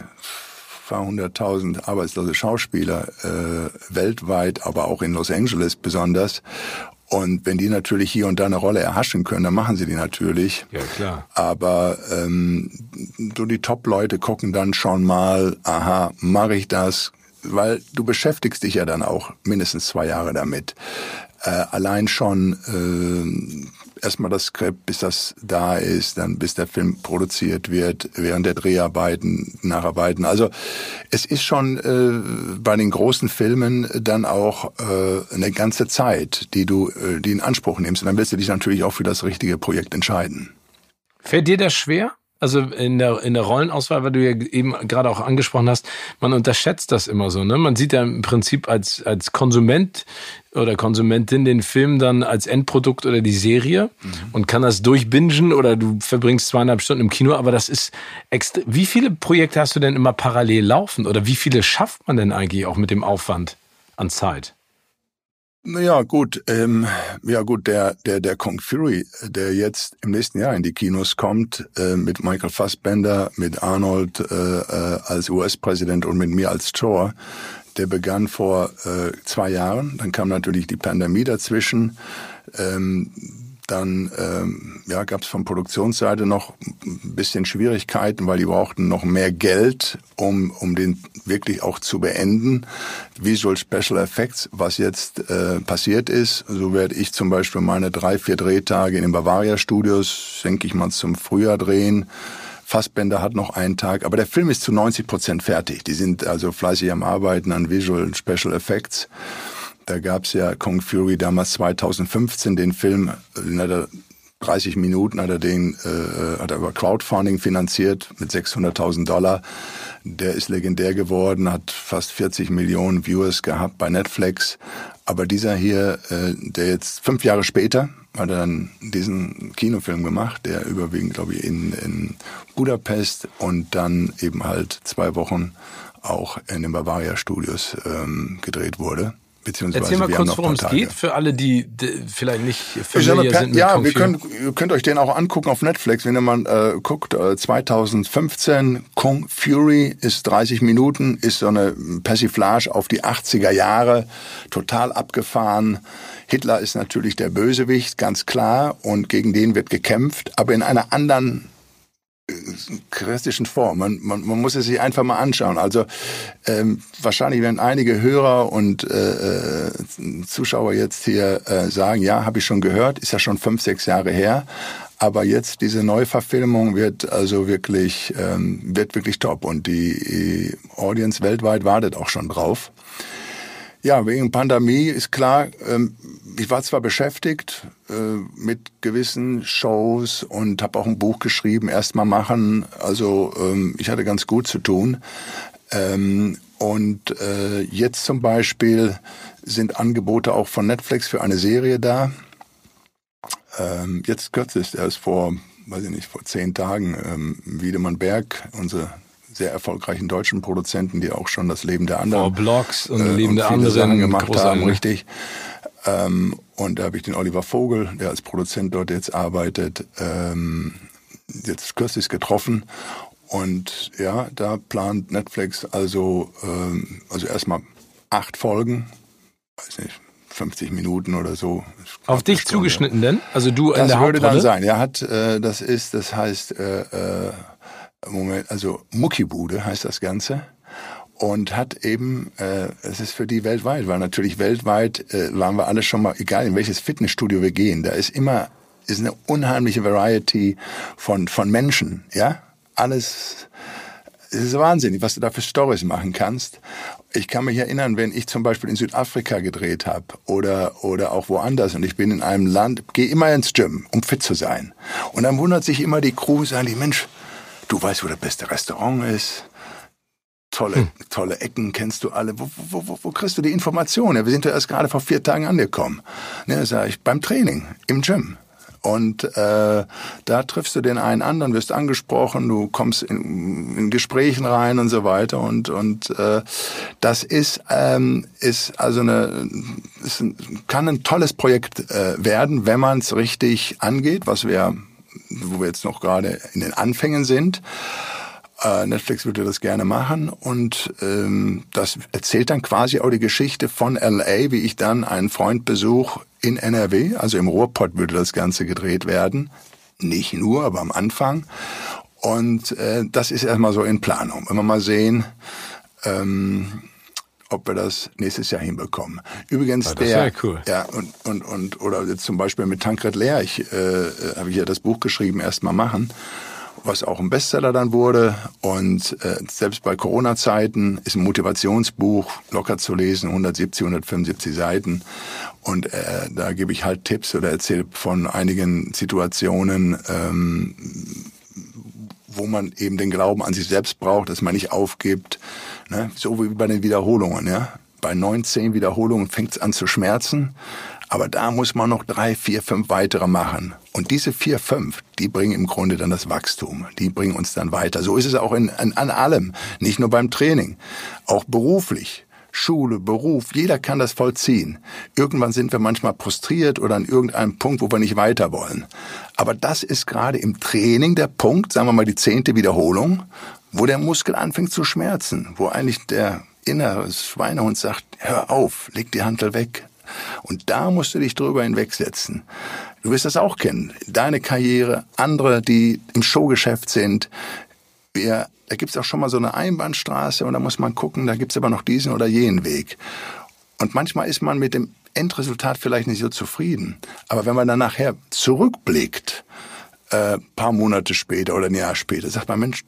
paar hunderttausend arbeitslose Schauspieler äh, weltweit, aber auch in Los Angeles besonders. Und wenn die natürlich hier und da eine Rolle erhaschen können, dann machen sie die natürlich. Ja, klar. Aber ähm, so die Top-Leute gucken dann schon mal, aha, mache ich das? Weil du beschäftigst dich ja dann auch mindestens zwei Jahre damit. Äh, allein schon äh, erstmal das Skript, bis das da ist, dann bis der Film produziert wird, während der Dreharbeiten, Nacharbeiten. Also es ist schon äh, bei den großen Filmen dann auch äh, eine ganze Zeit, die du äh, die in Anspruch nimmst. Und dann willst du dich natürlich auch für das richtige Projekt entscheiden. Fällt dir das schwer? Also in der, in der Rollenauswahl, weil du ja eben gerade auch angesprochen hast, man unterschätzt das immer so. Ne? Man sieht ja im Prinzip als, als Konsument oder Konsumentin den Film dann als Endprodukt oder die Serie mhm. und kann das durchbingen oder du verbringst zweieinhalb Stunden im Kino, aber das ist extra. Wie viele Projekte hast du denn immer parallel laufen oder wie viele schafft man denn eigentlich auch mit dem Aufwand an Zeit? Naja, gut, ähm, ja gut, der, der, der Kong Fury, der jetzt im nächsten Jahr in die Kinos kommt, äh, mit Michael Fassbender, mit Arnold äh, äh, als US-Präsident und mit mir als Thor, der begann vor äh, zwei Jahren. Dann kam natürlich die Pandemie dazwischen. Ähm, dann ähm, ja, gab es von Produktionsseite noch ein bisschen Schwierigkeiten, weil die brauchten noch mehr Geld, um, um den wirklich auch zu beenden. Visual Special Effects, was jetzt äh, passiert ist, so werde ich zum Beispiel meine drei, vier Drehtage in den Bavaria Studios, denke ich mal, zum Frühjahr drehen. Fassbender hat noch einen Tag, aber der Film ist zu 90 Prozent fertig. Die sind also fleißig am Arbeiten an Visual Special Effects. Da gab's ja Kong Fury damals 2015, den Film, er 30 Minuten hat er den äh, hat er über Crowdfunding finanziert mit 600.000 Dollar. Der ist legendär geworden, hat fast 40 Millionen Viewers gehabt bei Netflix. Aber dieser hier, äh, der jetzt fünf Jahre später, hat er dann diesen Kinofilm gemacht, der überwiegend, glaube ich, in, in Budapest und dann eben halt zwei Wochen auch in den Bavaria Studios ähm, gedreht wurde. Beziehungsweise Erzähl mal kurz, worum es geht, für alle, die, die vielleicht nicht familiar sind. Ja, wir können, ihr könnt euch den auch angucken auf Netflix, wenn ihr mal äh, guckt. Äh, 2015, Kung Fury ist 30 Minuten, ist so eine Persiflage auf die 80er Jahre, total abgefahren. Hitler ist natürlich der Bösewicht, ganz klar, und gegen den wird gekämpft, aber in einer anderen christlichen Form. Man, man, man muss es sich einfach mal anschauen. Also ähm, wahrscheinlich werden einige Hörer und äh, äh, Zuschauer jetzt hier äh, sagen, ja, habe ich schon gehört, ist ja schon fünf, sechs Jahre her. Aber jetzt diese Neuverfilmung wird also wirklich ähm, wird wirklich top und die, die Audience weltweit wartet auch schon drauf. Ja, wegen Pandemie ist klar, ähm, ich war zwar beschäftigt äh, mit gewissen Shows und habe auch ein Buch geschrieben, erstmal machen. Also ähm, ich hatte ganz gut zu tun. Ähm, und äh, jetzt zum Beispiel sind Angebote auch von Netflix für eine Serie da. jetzt kürzlich, erst vor, weiß ich nicht, vor zehn Tagen, Wiedemann Berg, unsere sehr erfolgreichen deutschen Produzenten, die auch schon das Leben der anderen. Vor Blogs und äh, Leben und der anderen gemacht haben, richtig. Ähm, und da habe ich den Oliver Vogel, der als Produzent dort jetzt arbeitet, ähm, jetzt kürzlich getroffen. Und ja, da plant Netflix also, ähm, also erstmal acht Folgen, weiß nicht, 50 Minuten oder so. Auf dich zugeschnitten denn? Also du in das der würde dann sein. Er hat, äh, das ist, das heißt, äh, äh, Moment, also Muckibude heißt das Ganze und hat eben, äh, es ist für die weltweit, weil natürlich weltweit äh, waren wir alle schon mal, egal in welches Fitnessstudio wir gehen, da ist immer ist eine unheimliche Variety von von Menschen, ja, alles. Es ist wahnsinnig, was du da für Stories machen kannst. Ich kann mich erinnern, wenn ich zum Beispiel in Südafrika gedreht habe oder oder auch woanders und ich bin in einem Land, gehe immer ins Gym, um fit zu sein. Und dann wundert sich immer die Crew, sagen die Mensch, du weißt, wo das beste Restaurant ist tolle, hm. tolle Ecken kennst du alle. Wo, wo, wo, wo kriegst du die Informationen? Ja, wir sind ja erst gerade vor vier Tagen angekommen. Ne, sag ich, beim Training, im Gym. Und äh, da triffst du den einen anderen, wirst angesprochen, du kommst in, in Gesprächen rein und so weiter. Und, und äh, das ist, ähm, ist also eine, ist ein, kann ein tolles Projekt äh, werden, wenn man es richtig angeht, was wir, wo wir jetzt noch gerade in den Anfängen sind. Äh, Netflix würde das gerne machen und ähm, das erzählt dann quasi auch die Geschichte von LA, wie ich dann einen Freund besuch in NRW, also im Ruhrpott würde das Ganze gedreht werden. Nicht nur, aber am Anfang. Und äh, das ist erstmal so in Planung. Wenn wir mal sehen, ähm, ob wir das nächstes Jahr hinbekommen. Übrigens ja, der, cool. ja und und und oder jetzt zum Beispiel mit Tankred Lehr, ich äh, habe ich ja das Buch geschrieben, erstmal machen was auch ein Bestseller dann wurde. Und äh, selbst bei Corona-Zeiten ist ein Motivationsbuch locker zu lesen, 170, 175 Seiten. Und äh, da gebe ich halt Tipps oder erzähle von einigen Situationen, ähm, wo man eben den Glauben an sich selbst braucht, dass man nicht aufgibt. Ne? So wie bei den Wiederholungen. Ja? Bei 19 Wiederholungen fängt es an zu schmerzen. Aber da muss man noch drei, vier, fünf weitere machen. Und diese vier, fünf, die bringen im Grunde dann das Wachstum. Die bringen uns dann weiter. So ist es auch in, in, an allem. Nicht nur beim Training. Auch beruflich. Schule, Beruf, jeder kann das vollziehen. Irgendwann sind wir manchmal frustriert oder an irgendeinem Punkt, wo wir nicht weiter wollen. Aber das ist gerade im Training der Punkt, sagen wir mal die zehnte Wiederholung, wo der Muskel anfängt zu schmerzen, wo eigentlich der innere Schweinehund sagt, hör auf, leg die Handel weg, und da musst du dich drüber hinwegsetzen. Du wirst das auch kennen. Deine Karriere, andere, die im Showgeschäft sind. Wir, da gibt's auch schon mal so eine Einbahnstraße und da muss man gucken, da gibt's aber noch diesen oder jenen Weg. Und manchmal ist man mit dem Endresultat vielleicht nicht so zufrieden. Aber wenn man dann nachher zurückblickt, äh, paar Monate später oder ein Jahr später, sagt man, Mensch,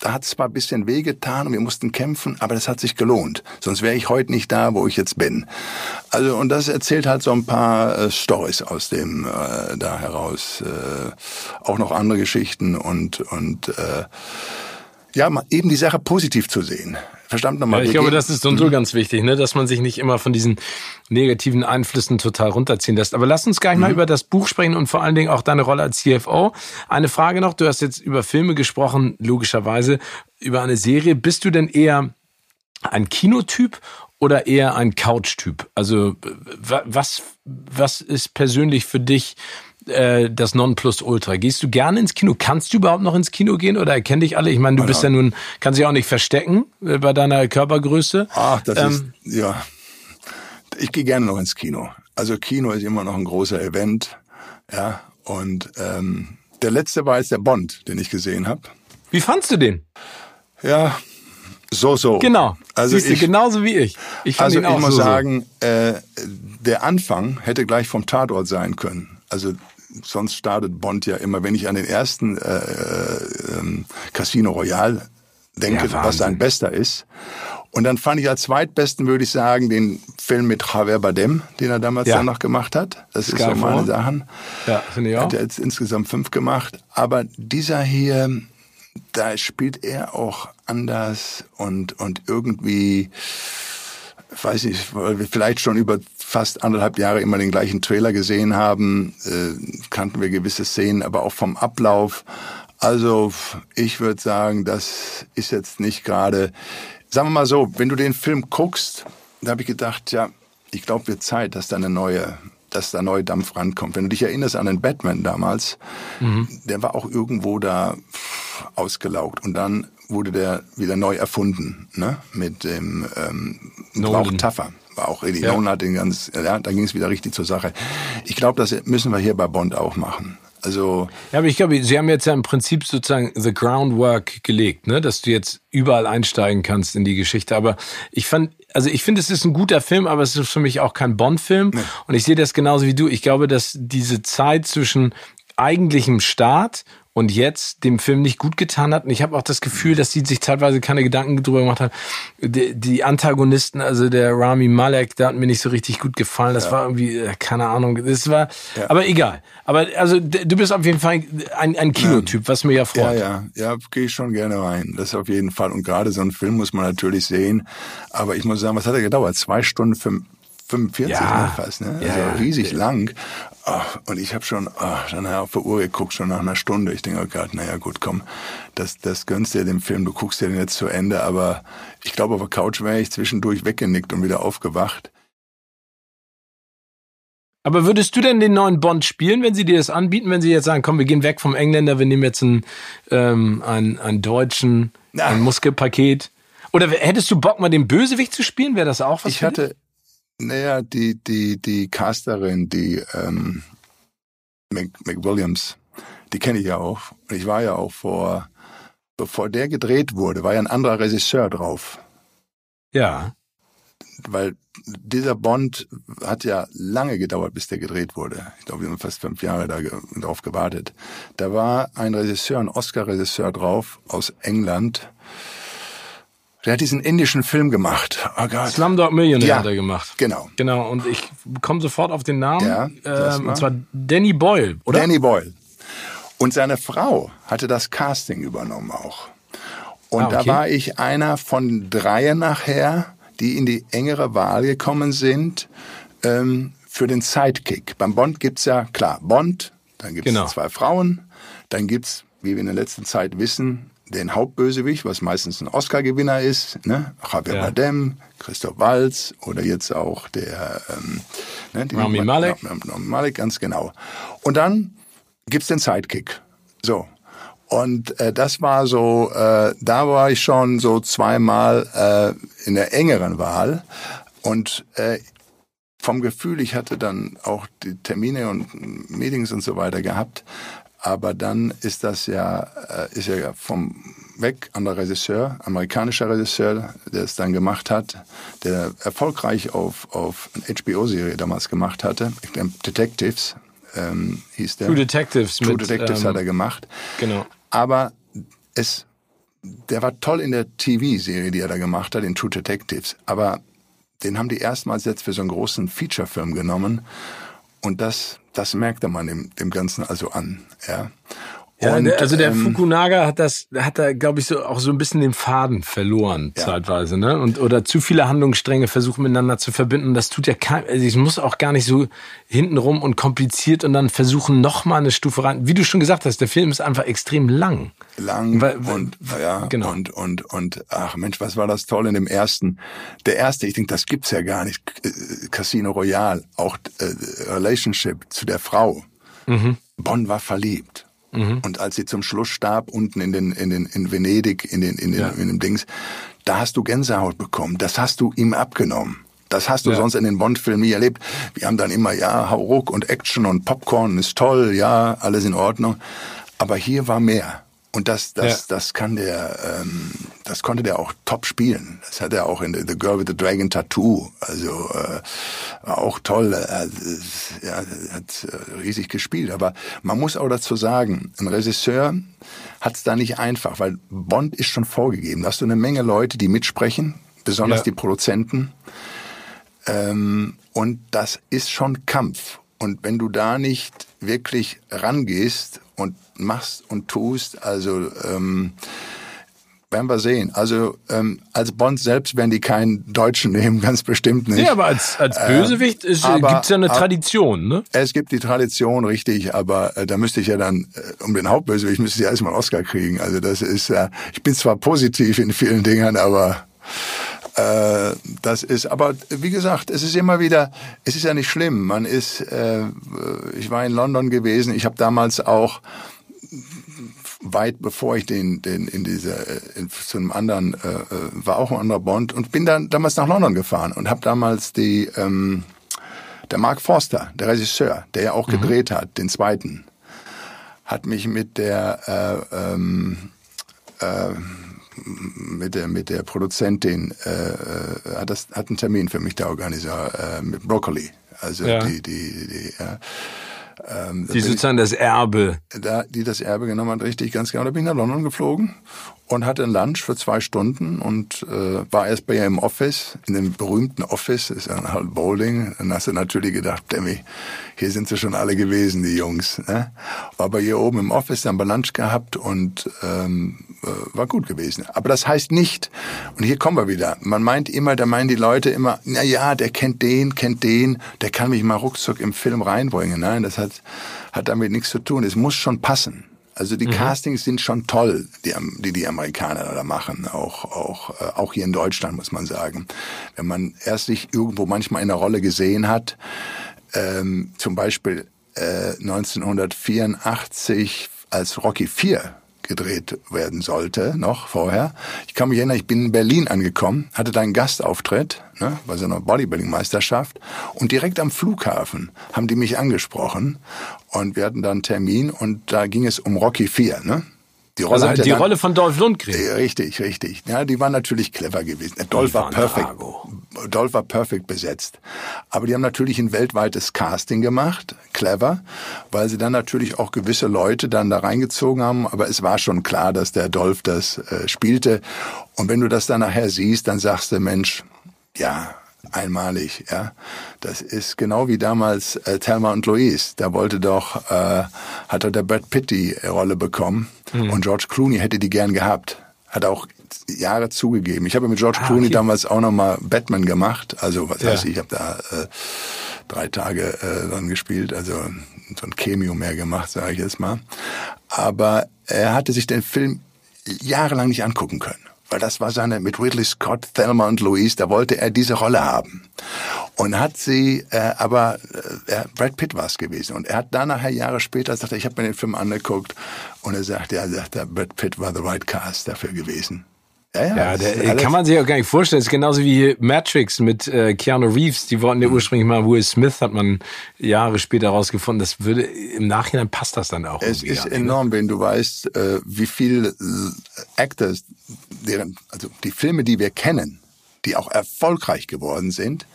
da hat es zwar ein bisschen wehgetan und wir mussten kämpfen, aber das hat sich gelohnt. Sonst wäre ich heute nicht da, wo ich jetzt bin. Also und das erzählt halt so ein paar äh, Stories aus dem äh, da heraus, äh, auch noch andere Geschichten und und äh, ja, eben die Sache positiv zu sehen. Verdammt nochmal. Ja, ich glaube, das ist so und so mhm. ganz wichtig, ne? dass man sich nicht immer von diesen negativen Einflüssen total runterziehen lässt. Aber lass uns gleich mhm. mal über das Buch sprechen und vor allen Dingen auch deine Rolle als CFO. Eine Frage noch, du hast jetzt über Filme gesprochen, logischerweise, über eine Serie. Bist du denn eher ein Kinotyp oder eher ein Couchtyp? Also was, was ist persönlich für dich äh, das Nonplusultra? Gehst du gerne ins Kino? Kannst du überhaupt noch ins Kino gehen oder erkennen dich alle? Ich meine, du bist ja nun, kannst dich auch nicht verstecken äh, bei deiner Körpergröße. Ach, das ähm, ist, ja. Ich gehe gerne noch ins Kino. Also Kino ist immer noch ein großer Event. Ja, und ähm, der letzte war jetzt der Bond, den ich gesehen habe. Wie fandst du den? Ja, so, so. Genau. Also Siehst ich, genauso wie ich. Ich fand also ihn auch ich muss so, sagen, äh, der Anfang hätte gleich vom Tatort sein können. Also sonst startet Bond ja immer, wenn ich an den ersten äh, äh, Casino Royale denke, ja, was sein bester ist. Und dann fand ich als zweitbesten, würde ich sagen, den Film mit Javier Bardem, den er damals ja. dann noch gemacht hat. Das ist so meine Sachen. Ja, finde ich auch. Hat er jetzt insgesamt fünf gemacht. Aber dieser hier, da spielt er auch anders und, und irgendwie, weiß ich, weil wir vielleicht schon über fast anderthalb Jahre immer den gleichen Trailer gesehen haben, äh, kannten wir gewisse Szenen, aber auch vom Ablauf. Also ich würde sagen, das ist jetzt nicht gerade, sagen wir mal so, wenn du den Film guckst, da habe ich gedacht, ja, ich glaube, wird Zeit, dass da eine neue dass da neue Dampf rankommt. Wenn du dich erinnerst an den Batman damals, mhm. der war auch irgendwo da ausgelaugt und dann wurde der wieder neu erfunden, ne? Mit dem ähm, war auch tougher. Auch richtig. Ja. Hat den ganz, ja, da ging es wieder richtig zur Sache. Ich glaube, das müssen wir hier bei Bond auch machen. Also ja, aber ich glaube, Sie haben jetzt ja im Prinzip sozusagen the groundwork gelegt, ne, dass du jetzt überall einsteigen kannst in die Geschichte. Aber ich fand, also ich finde, es ist ein guter Film, aber es ist für mich auch kein Bond-Film. Nee. Und ich sehe das genauso wie du. Ich glaube, dass diese Zeit zwischen eigentlichem Start und jetzt dem Film nicht gut getan hat. Und ich habe auch das Gefühl, dass sie sich teilweise keine Gedanken drüber gemacht haben. Die, die Antagonisten, also der Rami Malek, der hat mir nicht so richtig gut gefallen. Das ja. war irgendwie, äh, keine Ahnung, das war, ja. aber egal. Aber also du bist auf jeden Fall ein, ein Kinotyp, was mir ja freut. Ja, ja, ja, gehe ich schon gerne rein. Das auf jeden Fall. Und gerade so einen Film muss man natürlich sehen. Aber ich muss sagen, was hat er gedauert? Zwei Stunden, fünf, 45 ja. fast, ne? Also ja, riesig lang. Oh, und ich habe schon oh, dann auf die Uhr geguckt, schon nach einer Stunde. Ich denke, oh Gott, naja gut, komm, das, das gönnst dir dem Film, du guckst dir den jetzt zu Ende. Aber ich glaube, auf der Couch wäre ich zwischendurch weggenickt und wieder aufgewacht. Aber würdest du denn den neuen Bond spielen, wenn sie dir das anbieten, wenn sie jetzt sagen, komm, wir gehen weg vom Engländer, wir nehmen jetzt einen, ähm, einen, einen deutschen, ein Muskelpaket? Oder hättest du Bock, mal den Bösewicht zu spielen? Wäre das auch was? Ich hatte, naja, die, die, die Casterin, die ähm, McWilliams, die kenne ich ja auch. Ich war ja auch vor, bevor der gedreht wurde, war ja ein anderer Regisseur drauf. Ja. Weil dieser Bond hat ja lange gedauert, bis der gedreht wurde. Ich glaube, wir haben fast fünf Jahre da drauf gewartet. Da war ein Regisseur, ein Oscar-Regisseur drauf aus England. Der hat diesen indischen Film gemacht. Oh Gott. Slumdog Millionaire ja, hat er gemacht. Genau. Genau. Und ich komme sofort auf den Namen. Ja, ähm, und zwar Danny Boyle, oder? Danny Boyle. Und seine Frau hatte das Casting übernommen auch. Und ah, okay. da war ich einer von dreien nachher, die in die engere Wahl gekommen sind ähm, für den Sidekick. Beim Bond gibt's ja, klar, Bond, dann gibt's genau. zwei Frauen, dann gibt's, wie wir in der letzten Zeit wissen, den Hauptbösewicht, was meistens ein Oscar-Gewinner ist, ne? Javier ja. Bardem, Christoph Waltz oder jetzt auch der ähm, ne, Rami Malek. Malek, ganz genau. Und dann gibt's den Sidekick. So. Und äh, das war so, äh, da war ich schon so zweimal äh, in der engeren Wahl. Und äh, vom Gefühl, ich hatte dann auch die Termine und Meetings und so weiter gehabt, aber dann ist das ja, äh, ist ja vom weg an der Regisseur, amerikanischer Regisseur, der es dann gemacht hat, der erfolgreich auf, auf eine HBO-Serie damals gemacht hatte. Detectives ähm, hieß der. True Detectives. True mit, Detectives ähm, hat er gemacht. Genau. Aber es, der war toll in der TV-Serie, die er da gemacht hat, in True Detectives. Aber den haben die erstmals jetzt für so einen großen Feature-Film genommen. Und das, das merkte man dem, dem Ganzen also an. Ja. Ja, und, also der ähm, Fukunaga hat das, hat da, glaube ich, so auch so ein bisschen den Faden verloren ja. zeitweise, ne? Und oder zu viele Handlungsstränge versuchen miteinander zu verbinden. Das tut ja kein, also es muss auch gar nicht so hintenrum und kompliziert und dann versuchen noch mal eine Stufe rein. Wie du schon gesagt hast, der Film ist einfach extrem lang. Lang weil, und ja genau. und und und ach Mensch, was war das toll in dem ersten? Der erste, ich denke, das gibt's ja gar nicht. Äh, Casino Royale, auch äh, Relationship zu der Frau. Mhm. Bonn war verliebt. Mhm. Und als sie zum Schluss starb, unten in den, in den, in Venedig, in den, in den, ja. in dem Dings, da hast du Gänsehaut bekommen. Das hast du ihm abgenommen. Das hast du ja. sonst in den Bond-Filmen nie erlebt. Wir haben dann immer, ja, Hauruck und Action und Popcorn ist toll, ja, alles in Ordnung. Aber hier war mehr. Und das, das, ja. das kann der, ähm, das konnte der auch top spielen. Das hat er auch in The Girl with the Dragon Tattoo. Also äh, auch toll. Er, er hat äh, riesig gespielt. Aber man muss auch dazu sagen, ein Regisseur hat es da nicht einfach, weil Bond ist schon vorgegeben. Da hast du eine Menge Leute, die mitsprechen, besonders ja. die Produzenten. Ähm, und das ist schon Kampf. Und wenn du da nicht wirklich rangehst und machst und tust. Also ähm, werden wir sehen. Also ähm, als Bond selbst werden die keinen Deutschen nehmen, ganz bestimmt nicht. Ja, aber als, als Bösewicht äh, gibt es ja eine Tradition, ne? Es gibt die Tradition, richtig, aber äh, da müsste ich ja dann, äh, um den Hauptbösewicht müsste ich ja erstmal einen Oscar kriegen. Also das ist, äh, ich bin zwar positiv in vielen Dingen, aber äh, das ist, aber wie gesagt, es ist immer wieder, es ist ja nicht schlimm. Man ist, äh, ich war in London gewesen, ich habe damals auch weit bevor ich den, den in dieser in, zu einem anderen äh, äh, war auch ein anderer Bond und bin dann damals nach London gefahren und habe damals die ähm, der Mark Forster, der Regisseur, der ja auch mhm. gedreht hat, den zweiten, hat mich mit der äh, ähm, äh, mit der mit der Produzentin äh, äh hat das hat einen Termin für mich da organisiert äh, mit Broccoli also ja. die die die äh, ähm, die sozusagen das Erbe. Da, die das Erbe genommen hat, richtig, ganz genau. Da bin ich nach London geflogen und hatte ein Lunch für zwei Stunden und äh, war erst bei ihr im Office, in dem berühmten Office, ist ja halt Bowling. Dann hast du natürlich gedacht, Demi, hier sind sie schon alle gewesen, die Jungs. Ne? War bei ihr oben im Office, dann bei Lunch gehabt und ähm, äh, war gut gewesen. Aber das heißt nicht, und hier kommen wir wieder, man meint immer, da meinen die Leute immer, na ja, der kennt den, kennt den, der kann mich mal ruckzuck im Film reinbringen. Nein, das hat, hat damit nichts zu tun. Es muss schon passen. Also die mhm. Castings sind schon toll, die, die die Amerikaner da machen, auch auch äh, auch hier in Deutschland muss man sagen. Wenn man erst sich irgendwo manchmal in einer Rolle gesehen hat, ähm, zum Beispiel äh, 1984 als Rocky 4 gedreht werden sollte, noch vorher. Ich kann mich erinnern, ich bin in Berlin angekommen, hatte da einen Gastauftritt ne, bei so einer Bodybuilding-Meisterschaft und direkt am Flughafen haben die mich angesprochen und wir hatten da einen Termin und da ging es um Rocky 4, ne? Die Rolle, also die dann, Rolle von Dolph Lundgren. Richtig, richtig. Ja, die war natürlich clever gewesen. Dolph war perfekt. Dolph war perfekt besetzt. Aber die haben natürlich ein weltweites Casting gemacht, clever, weil sie dann natürlich auch gewisse Leute dann da reingezogen haben. Aber es war schon klar, dass der Dolph das äh, spielte. Und wenn du das dann nachher siehst, dann sagst du, Mensch, ja, einmalig, ja. Das ist genau wie damals äh, Thelma und Louise. Da wollte doch, äh, hat doch der Brad Pitt die Rolle bekommen mhm. und George Clooney hätte die gern gehabt. Hat auch Jahre zugegeben. Ich habe mit George ah, Clooney okay. damals auch nochmal Batman gemacht. Also was ja. heißt, ich habe da äh, drei Tage äh, dann gespielt, also so ein Cameo mehr gemacht, sage ich jetzt mal. Aber er hatte sich den Film jahrelang nicht angucken können weil das war seine mit Ridley Scott, Thelma und Louise, da wollte er diese Rolle haben. Und hat sie, äh, aber äh, Brad Pitt war es gewesen. Und er hat da nachher Jahre später, sagt er, ich habe mir den Film angeguckt und er sagt, ja, sagt er, Brad Pitt war the right cast dafür gewesen. Ja, ja, ja der, kann man sich auch gar nicht vorstellen. Das ist genauso wie Matrix mit äh, Keanu Reeves. Die wollten ja mhm. ursprünglich mal Will Smith, hat man Jahre später herausgefunden. Das würde, im Nachhinein passt das dann auch. Es ist ne? enorm, wenn du weißt, äh, wie viel äh, Actors, deren, also die Filme, die wir kennen, die auch erfolgreich geworden sind.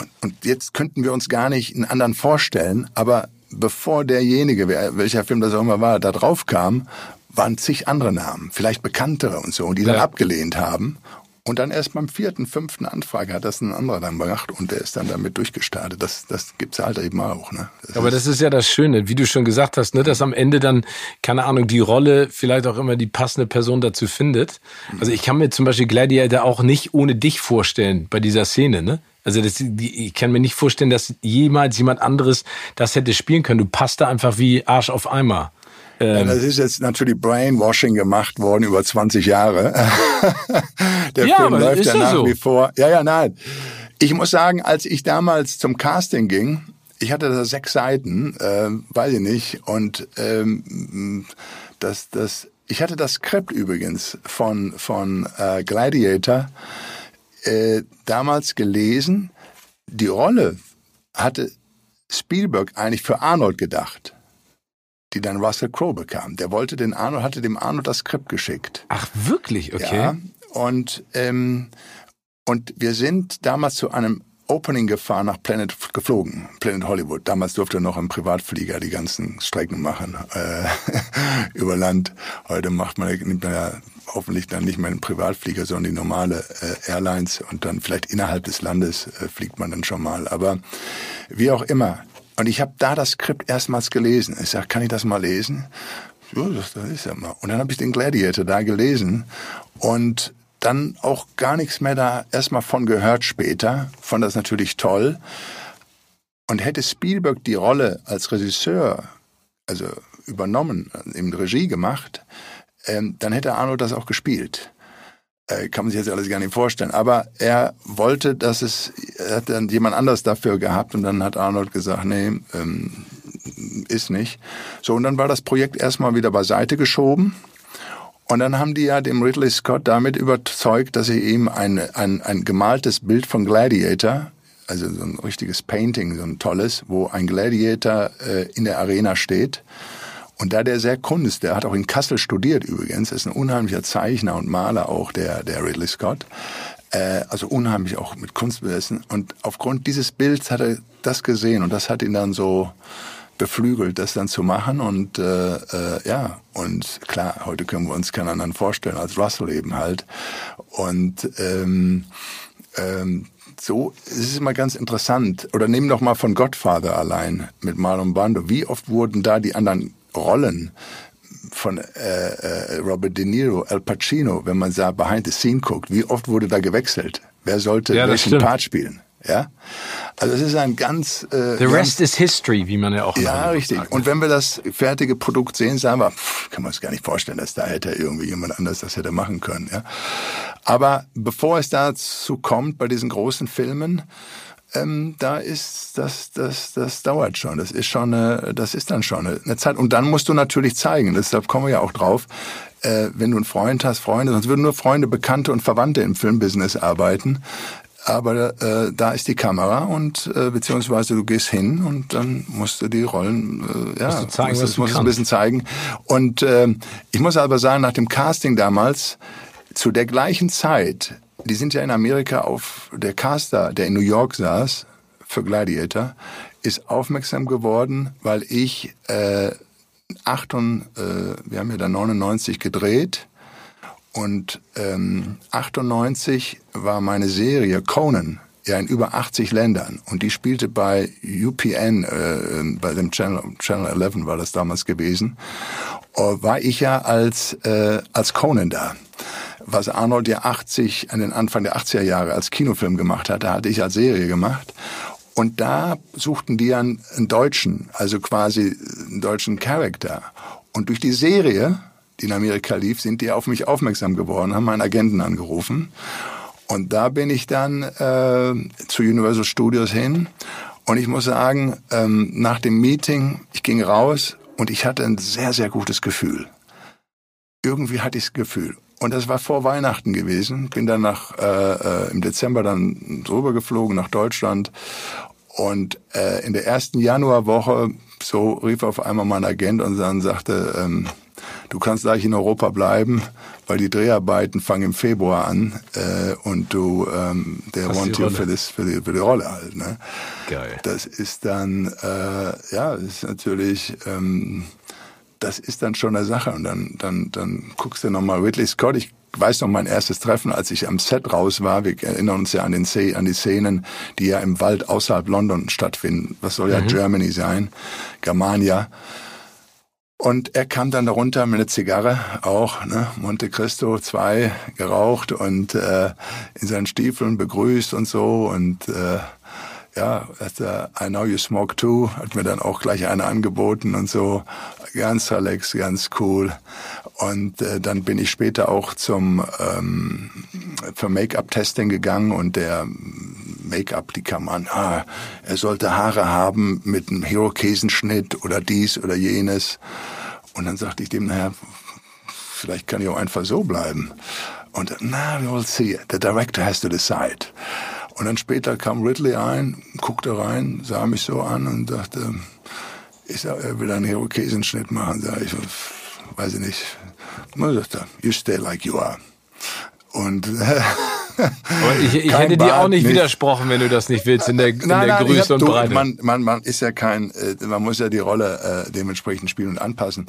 Und, und jetzt könnten wir uns gar nicht einen anderen vorstellen, aber bevor derjenige, welcher Film das auch immer war, da drauf kam, waren zig andere Namen, vielleicht bekanntere und so, die dann ja. abgelehnt haben. Und dann erst beim vierten, fünften Anfrage hat das ein anderer dann gemacht und der ist dann damit durchgestartet. Das, das gibt's halt eben auch. Ne? Das Aber das ist ja das Schöne, wie du schon gesagt hast, ne, dass am Ende dann, keine Ahnung, die Rolle vielleicht auch immer die passende Person dazu findet. Also ich kann mir zum Beispiel Gladiator auch nicht ohne dich vorstellen bei dieser Szene. Ne? Also das, ich kann mir nicht vorstellen, dass jemals jemand anderes das hätte spielen können. Du passt da einfach wie Arsch auf Eimer. Ähm, ja, das ist jetzt natürlich Brainwashing gemacht worden über 20 Jahre. Der ja, Film läuft ja nach so? wie vor. Ja, ja, nein. Ich muss sagen, als ich damals zum Casting ging, ich hatte da sechs Seiten, äh, weiß ich nicht, und ähm, das, das, ich hatte das Skript übrigens von von äh, Gladiator äh, damals gelesen. Die Rolle hatte Spielberg eigentlich für Arnold gedacht die dann Russell Crowe bekam. Der wollte den Arnold, hatte dem Arnold das Skript geschickt. Ach, wirklich? Okay. Ja, und, ähm, und wir sind damals zu einem Opening gefahren nach Planet geflogen, Planet Hollywood. Damals durfte noch im Privatflieger die ganzen Strecken machen äh, über Land. Heute macht man, nimmt man ja hoffentlich dann nicht mehr einen Privatflieger, sondern die normale äh, Airlines und dann vielleicht innerhalb des Landes äh, fliegt man dann schon mal. Aber wie auch immer, und ich habe da das Skript erstmals gelesen. Ich sag, kann ich das mal lesen? Ja, das, das ist ja mal. Und dann habe ich den Gladiator da gelesen und dann auch gar nichts mehr da erstmal von gehört später. Fand das natürlich toll. Und hätte Spielberg die Rolle als Regisseur, also übernommen, im Regie gemacht, ähm, dann hätte Arnold das auch gespielt äh, kann man sich jetzt alles gar nicht vorstellen. Aber er wollte, dass es, er hat dann jemand anders dafür gehabt und dann hat Arnold gesagt, nee, ähm, ist nicht. So, und dann war das Projekt erstmal wieder beiseite geschoben. Und dann haben die ja dem Ridley Scott damit überzeugt, dass sie ihm ein, ein, ein gemaltes Bild von Gladiator, also so ein richtiges Painting, so ein tolles, wo ein Gladiator äh, in der Arena steht, und da der sehr kunst, der hat auch in Kassel studiert übrigens, ist ein unheimlicher Zeichner und Maler auch, der, der Ridley Scott. Äh, also unheimlich auch mit Kunst besessen. Und aufgrund dieses Bilds hat er das gesehen und das hat ihn dann so beflügelt, das dann zu machen. Und äh, äh, ja, und klar, heute können wir uns keinen anderen vorstellen als Russell eben halt. Und ähm, ähm, so es ist immer ganz interessant. Oder nehmen doch mal von Godfather allein mit Marlon Brando. Wie oft wurden da die anderen Rollen von äh, äh, Robert De Niro, Al Pacino, wenn man da behind the scene guckt, wie oft wurde da gewechselt? Wer sollte ja, welchen stimmt. Part spielen? Ja, also es ist ein ganz äh, The rest is history, wie man ja auch ja richtig. Sagt. Und wenn wir das fertige Produkt sehen, sagen wir, pff, kann man uns gar nicht vorstellen, dass da hätte irgendwie jemand anders das hätte machen können. Ja, aber bevor es dazu kommt bei diesen großen Filmen, ähm, da ist das, das, das dauert schon. Das ist schon, eine, das ist dann schon eine Zeit. Und dann musst du natürlich zeigen. Deshalb kommen wir ja auch drauf. Äh, wenn du einen Freund hast, Freunde, sonst würden nur Freunde, Bekannte und Verwandte im Filmbusiness arbeiten. Aber äh, da ist die Kamera und äh, beziehungsweise du gehst hin und dann musst du die Rollen, äh, ja, musst du zeigen, musst, musst ein bisschen zeigen. Und äh, ich muss aber sagen, nach dem Casting damals, zu der gleichen Zeit die sind ja in Amerika auf, der Caster, der in New York saß, für Gladiator, ist aufmerksam geworden, weil ich äh, 8 und, äh, wir haben ja dann 99 gedreht und ähm, 98 war meine Serie Conan ja in über 80 Ländern und die spielte bei UPN, äh, bei dem Channel, Channel 11 war das damals gewesen, uh, war ich ja als, äh, als Conan da was Arnold ja 80, an den Anfang der 80er Jahre als Kinofilm gemacht hatte, hatte ich als Serie gemacht. Und da suchten die einen, einen deutschen, also quasi einen deutschen Charakter. Und durch die Serie, die in Amerika lief, sind die auf mich aufmerksam geworden, haben meinen Agenten angerufen. Und da bin ich dann äh, zu Universal Studios hin. Und ich muss sagen, ähm, nach dem Meeting, ich ging raus und ich hatte ein sehr, sehr gutes Gefühl. Irgendwie hatte ich das Gefühl. Und das war vor Weihnachten gewesen. Bin dann nach, äh, äh, im Dezember dann drüber geflogen nach Deutschland. Und äh, in der ersten Januarwoche, so rief auf einmal mein Agent und dann sagte, ähm, du kannst gleich in Europa bleiben, weil die Dreharbeiten fangen im Februar an äh, und du, ähm, der Hast want you für, das, für, die, für die Rolle halt. Ne? Geil. Das ist dann, äh, ja, das ist natürlich... Ähm, das ist dann schon eine Sache. Und dann, dann, dann guckst du nochmal Ridley Scott. Ich weiß noch mein erstes Treffen, als ich am Set raus war. Wir erinnern uns ja an, den an die Szenen, die ja im Wald außerhalb London stattfinden. Was soll ja mhm. Germany sein? Germania. Und er kam dann darunter mit einer Zigarre, auch ne, Monte Cristo 2 geraucht und äh, in seinen Stiefeln begrüßt und so und äh, ja, er, I know you smoke too, hat mir dann auch gleich eine angeboten und so. Ganz relax, ganz cool. Und äh, dann bin ich später auch zum ähm, für Make-up-Testing gegangen und der Make-up, die kam an, ah, er sollte Haare haben mit einem Hero-Käsenschnitt oder dies oder jenes. Und dann sagte ich dem, naja, vielleicht kann ich auch einfach so bleiben. Und na, we'll see. The director has to decide. Und dann später kam Ridley ein, guckte rein, sah mich so an und dachte, ich sag, er will einen Irokesenschnitt machen. Sag ich, weiß ich nicht. Man sagte, you stay like you are. Und Aber ich, ich hätte dir auch nicht, nicht, widersprochen, wenn du das nicht willst in der, in nein, der nein, Größe und du, Breite. Man, man, man ist ja kein, äh, man muss ja die Rolle äh, dementsprechend spielen und anpassen.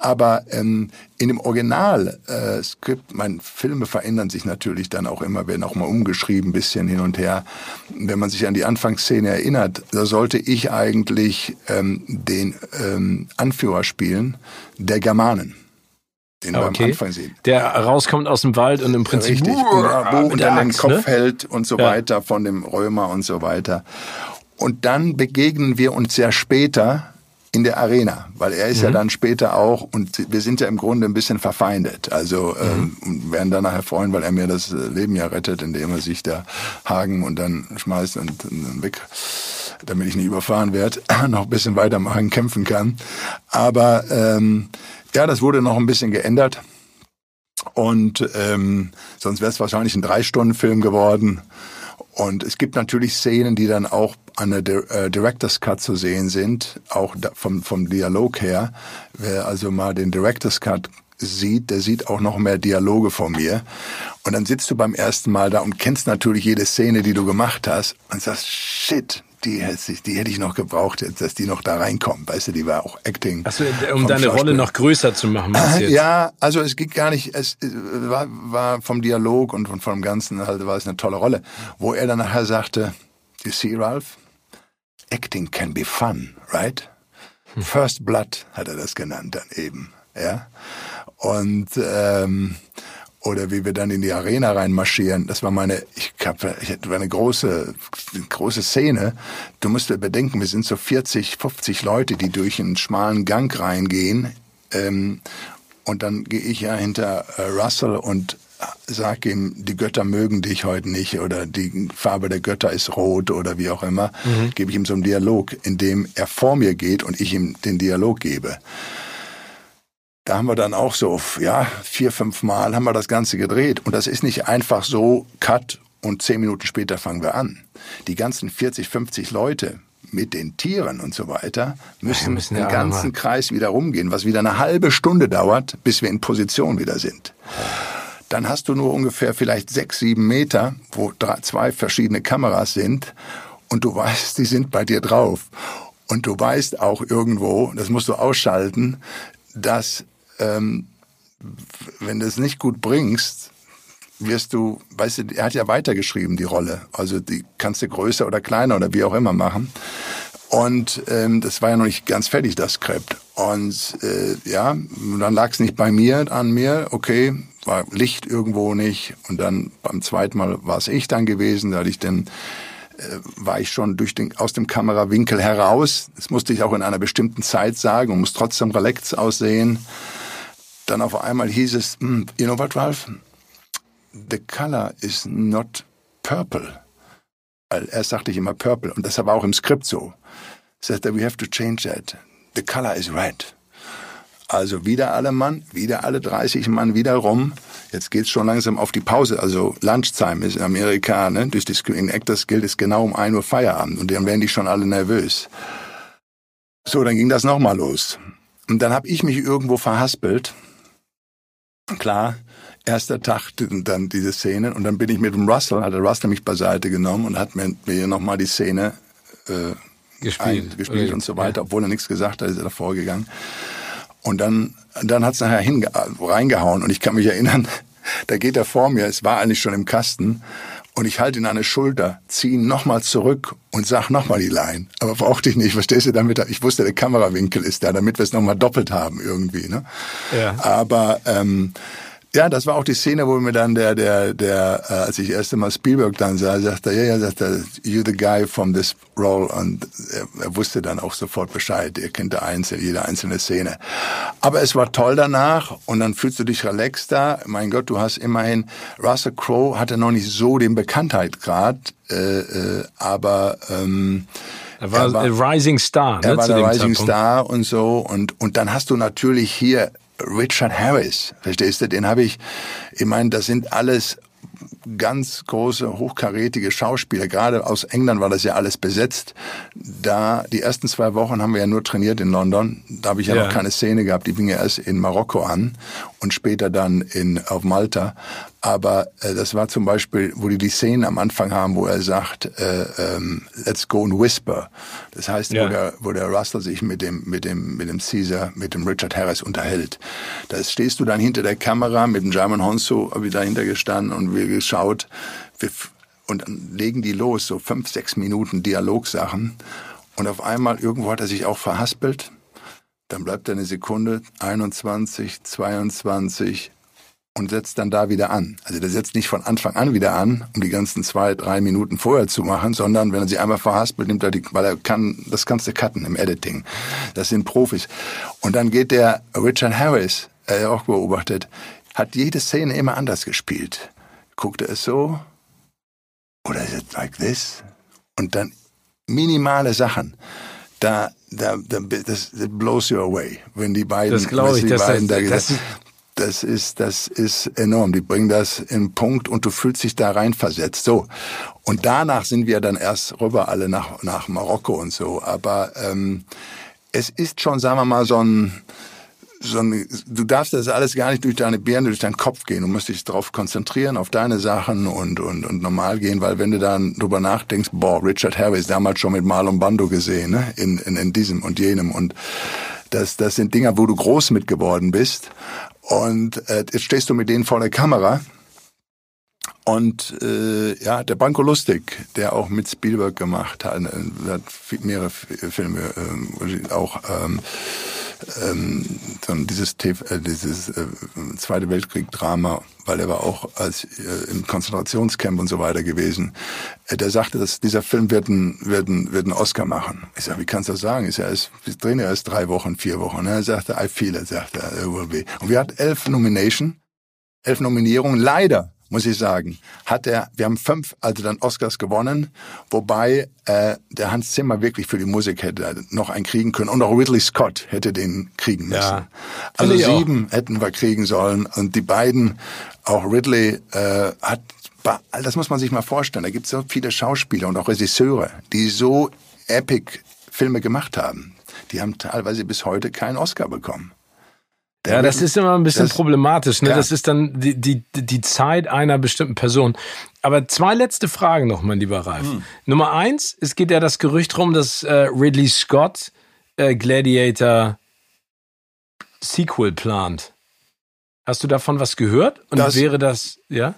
Aber ähm, in dem Original-Skript, äh, meine Filme verändern sich natürlich dann auch immer, werden auch mal umgeschrieben, bisschen hin und her. Wenn man sich an die Anfangsszene erinnert, da sollte ich eigentlich ähm, den ähm, Anführer spielen der Germanen den okay. wir am Anfang sehen. Der rauskommt aus dem Wald und im Prinzip Richtig, uh, und dann den Kopf ne? hält und so ja. weiter von dem Römer und so weiter. Und dann begegnen wir uns ja später in der Arena, weil er ist mhm. ja dann später auch und wir sind ja im Grunde ein bisschen verfeindet. Also mhm. ähm, werden dann nachher freuen, weil er mir das Leben ja rettet, indem er sich da Hagen und dann schmeißt und, und dann weg, damit ich nicht überfahren werde, noch ein bisschen weitermachen, kämpfen kann. Aber ähm, ja, das wurde noch ein bisschen geändert. Und ähm, sonst wäre es wahrscheinlich ein Drei-Stunden-Film geworden. Und es gibt natürlich Szenen, die dann auch an der äh, Director's Cut zu sehen sind, auch vom, vom Dialog her. Wer also mal den Director's Cut sieht, der sieht auch noch mehr Dialoge von mir. Und dann sitzt du beim ersten Mal da und kennst natürlich jede Szene, die du gemacht hast und sagst, shit, die hätte, ich, die hätte ich noch gebraucht, dass die noch da reinkommen. Weißt du, die war auch Acting. Achso, um deine Rolle noch größer zu machen. Jetzt? Ja, also es geht gar nicht, es war, war vom Dialog und von, vom Ganzen halt war es eine tolle Rolle, wo er dann nachher sagte, you see, Ralph, acting can be fun, right? Hm. First Blood hat er das genannt dann eben, ja. Und ähm, oder wie wir dann in die Arena reinmarschieren. Das war meine, ich hab, ich hatte eine große, große Szene. Du musst dir bedenken, wir sind so 40, 50 Leute, die durch einen schmalen Gang reingehen. Ähm, und dann gehe ich ja hinter äh, Russell und sag ihm, die Götter mögen dich heute nicht oder die Farbe der Götter ist rot oder wie auch immer, mhm. gebe ich ihm so einen Dialog, in dem er vor mir geht und ich ihm den Dialog gebe. Da haben wir dann auch so, ja, vier, fünf Mal haben wir das Ganze gedreht. Und das ist nicht einfach so, Cut und zehn Minuten später fangen wir an. Die ganzen 40, 50 Leute mit den Tieren und so weiter müssen, ja, müssen den ganzen Kreis wieder rumgehen, was wieder eine halbe Stunde dauert, bis wir in Position wieder sind. Dann hast du nur ungefähr vielleicht sechs, sieben Meter, wo drei, zwei verschiedene Kameras sind und du weißt, die sind bei dir drauf. Und du weißt auch irgendwo, das musst du ausschalten, dass ähm, wenn du es nicht gut bringst, wirst du, weißt du, er hat ja weitergeschrieben, die Rolle. Also die kannst du größer oder kleiner oder wie auch immer machen. Und ähm, das war ja noch nicht ganz fertig, das Skript. Und äh, ja, dann lag es nicht bei mir, an mir, okay, war Licht irgendwo nicht. Und dann beim zweiten Mal war es ich dann gewesen, da hatte ich dann äh, war ich schon durch den, aus dem Kamerawinkel heraus. Das musste ich auch in einer bestimmten Zeit sagen und muss trotzdem relaxed aussehen dann auf einmal hieß es, hm, you know what, Ralph? The color is not purple. Erst sagte ich immer purple und das war auch im Skript so. Sagte, we have to change that. The color is red. Also wieder alle Mann, wieder alle 30 Mann wieder rum. Jetzt geht's schon langsam auf die Pause. Also Lunchtime ist in Amerika, ne? Durch die Screen Actors Guild ist genau um 1 Uhr Feierabend und dann werden die schon alle nervös. So, dann ging das nochmal los. Und dann habe ich mich irgendwo verhaspelt Klar, erster Tag dann diese Szene und dann bin ich mit dem Russell, hat der Russell mich beiseite genommen und hat mir, mir nochmal die Szene äh, gespielt, gespielt und so weiter, obwohl er nichts gesagt hat, ist er davor gegangen. Und dann, dann hat's nachher hinge reingehauen und ich kann mich erinnern, da geht er vor mir, es war eigentlich schon im Kasten und ich halte ihn an der Schulter, ziehe ihn nochmal zurück und sag nochmal die Line. Aber brauchte ich nicht, verstehst du damit? Ich wusste, der Kamerawinkel ist da, damit wir es nochmal doppelt haben irgendwie. Ne? Ja. Aber ähm, ja, das war auch die Szene, wo mir dann der, der, der, äh, als ich erst einmal Spielberg dann sah, sagte, ja, ja, sagte, you the guy from this role. Und er, er wusste dann auch sofort Bescheid. Er kennt einzelne, jede einzelne Szene. Aber es war toll danach und dann fühlst du dich relaxter. Mein Gott, du hast immerhin, Russell Crowe hatte noch nicht so den Bekanntheitsgrad, äh, äh, aber, ähm, er war, er war Rising Star. Ne, er war der Rising Zeitpunkt. Star und so. Und, und dann hast du natürlich hier Richard Harris, verstehst du? Den habe ich, ich meine, das sind alles ganz große, hochkarätige Schauspieler. Gerade aus England war das ja alles besetzt. Da, die ersten zwei Wochen haben wir ja nur trainiert in London. Da habe ich ja, ja. noch keine Szene gehabt. Die fing ja erst in Marokko an und später dann in, auf Malta. Aber äh, das war zum Beispiel, wo die die Szenen am Anfang haben, wo er sagt, äh, ähm, let's go and whisper. Das heißt, ja. wo, der, wo der Russell sich mit dem, mit dem, mit dem Caesar, mit dem Richard Harris unterhält. Da stehst du dann hinter der Kamera mit dem German Honso wie dahinter gestanden und wir geschaut wir, und legen die los, so fünf, sechs Minuten Dialogsachen. Und auf einmal irgendwo hat er sich auch verhaspelt. Dann bleibt er eine Sekunde, 21, 22, und setzt dann da wieder an. Also der setzt nicht von Anfang an wieder an, um die ganzen zwei, drei Minuten vorher zu machen, sondern wenn er sie einmal verhaspelt, nimmt er die, weil er kann, das kannst du cutten im Editing. Das sind Profis. Und dann geht der Richard Harris, er auch beobachtet, hat jede Szene immer anders gespielt. Guckt er es so? Oder ist es like this? Und dann minimale Sachen. Da, da, da das, das blows you away, wenn die beiden, das glaube ich, die das, beiden das, da das, das ist, das ist enorm. Die bringen das in Punkt und du fühlst dich da reinversetzt. So. Und danach sind wir dann erst rüber alle nach, nach Marokko und so. Aber ähm, es ist schon, sagen wir mal, so ein, so ein, du darfst das alles gar nicht durch deine Birne, durch deinen Kopf gehen. Du musst dich darauf konzentrieren, auf deine Sachen und, und, und normal gehen, weil wenn du dann drüber nachdenkst, boah, Richard Harris, damals schon mit Marlon Bando gesehen, ne? in, in, in diesem und jenem und das, das sind Dinger, wo du groß mit geworden bist. Und äh, jetzt stehst du mit denen vor der Kamera. Und äh, ja, der Branko Lustig, der auch mit Spielberg gemacht hat, äh, hat mehrere Filme, äh, auch ähm, ähm, dieses, äh, dieses äh, Zweite Weltkrieg-Drama, weil er war auch als äh, im Konzentrationscamp und so weiter gewesen. Äh, der sagte, dass dieser Film wird einen, wird einen, wird einen Oscar machen. Ich sage, wie kannst du das sagen? Ich sage, wir drehen ja erst drei Wochen, vier Wochen. Er sagte, I feel it, sagte er. Und wir hatten elf Nomination, elf Nominierungen. Leider muss ich sagen, hat er, wir haben fünf, also dann Oscars gewonnen, wobei äh, der Hans Zimmer wirklich für die Musik hätte noch einen kriegen können und auch Ridley Scott hätte den kriegen müssen. Ja, also sieben auch. hätten wir kriegen sollen und die beiden, auch Ridley äh, hat, das muss man sich mal vorstellen, da gibt es so viele Schauspieler und auch Regisseure, die so epic Filme gemacht haben. Die haben teilweise bis heute keinen Oscar bekommen. Ja, das ist immer ein bisschen das, problematisch. Ne? Ja. Das ist dann die, die, die Zeit einer bestimmten Person. Aber zwei letzte Fragen noch, mein lieber Ralf. Hm. Nummer eins, es geht ja das Gerücht rum, dass äh, Ridley Scott äh, Gladiator Sequel plant. Hast du davon was gehört? Und das, wäre das, ja?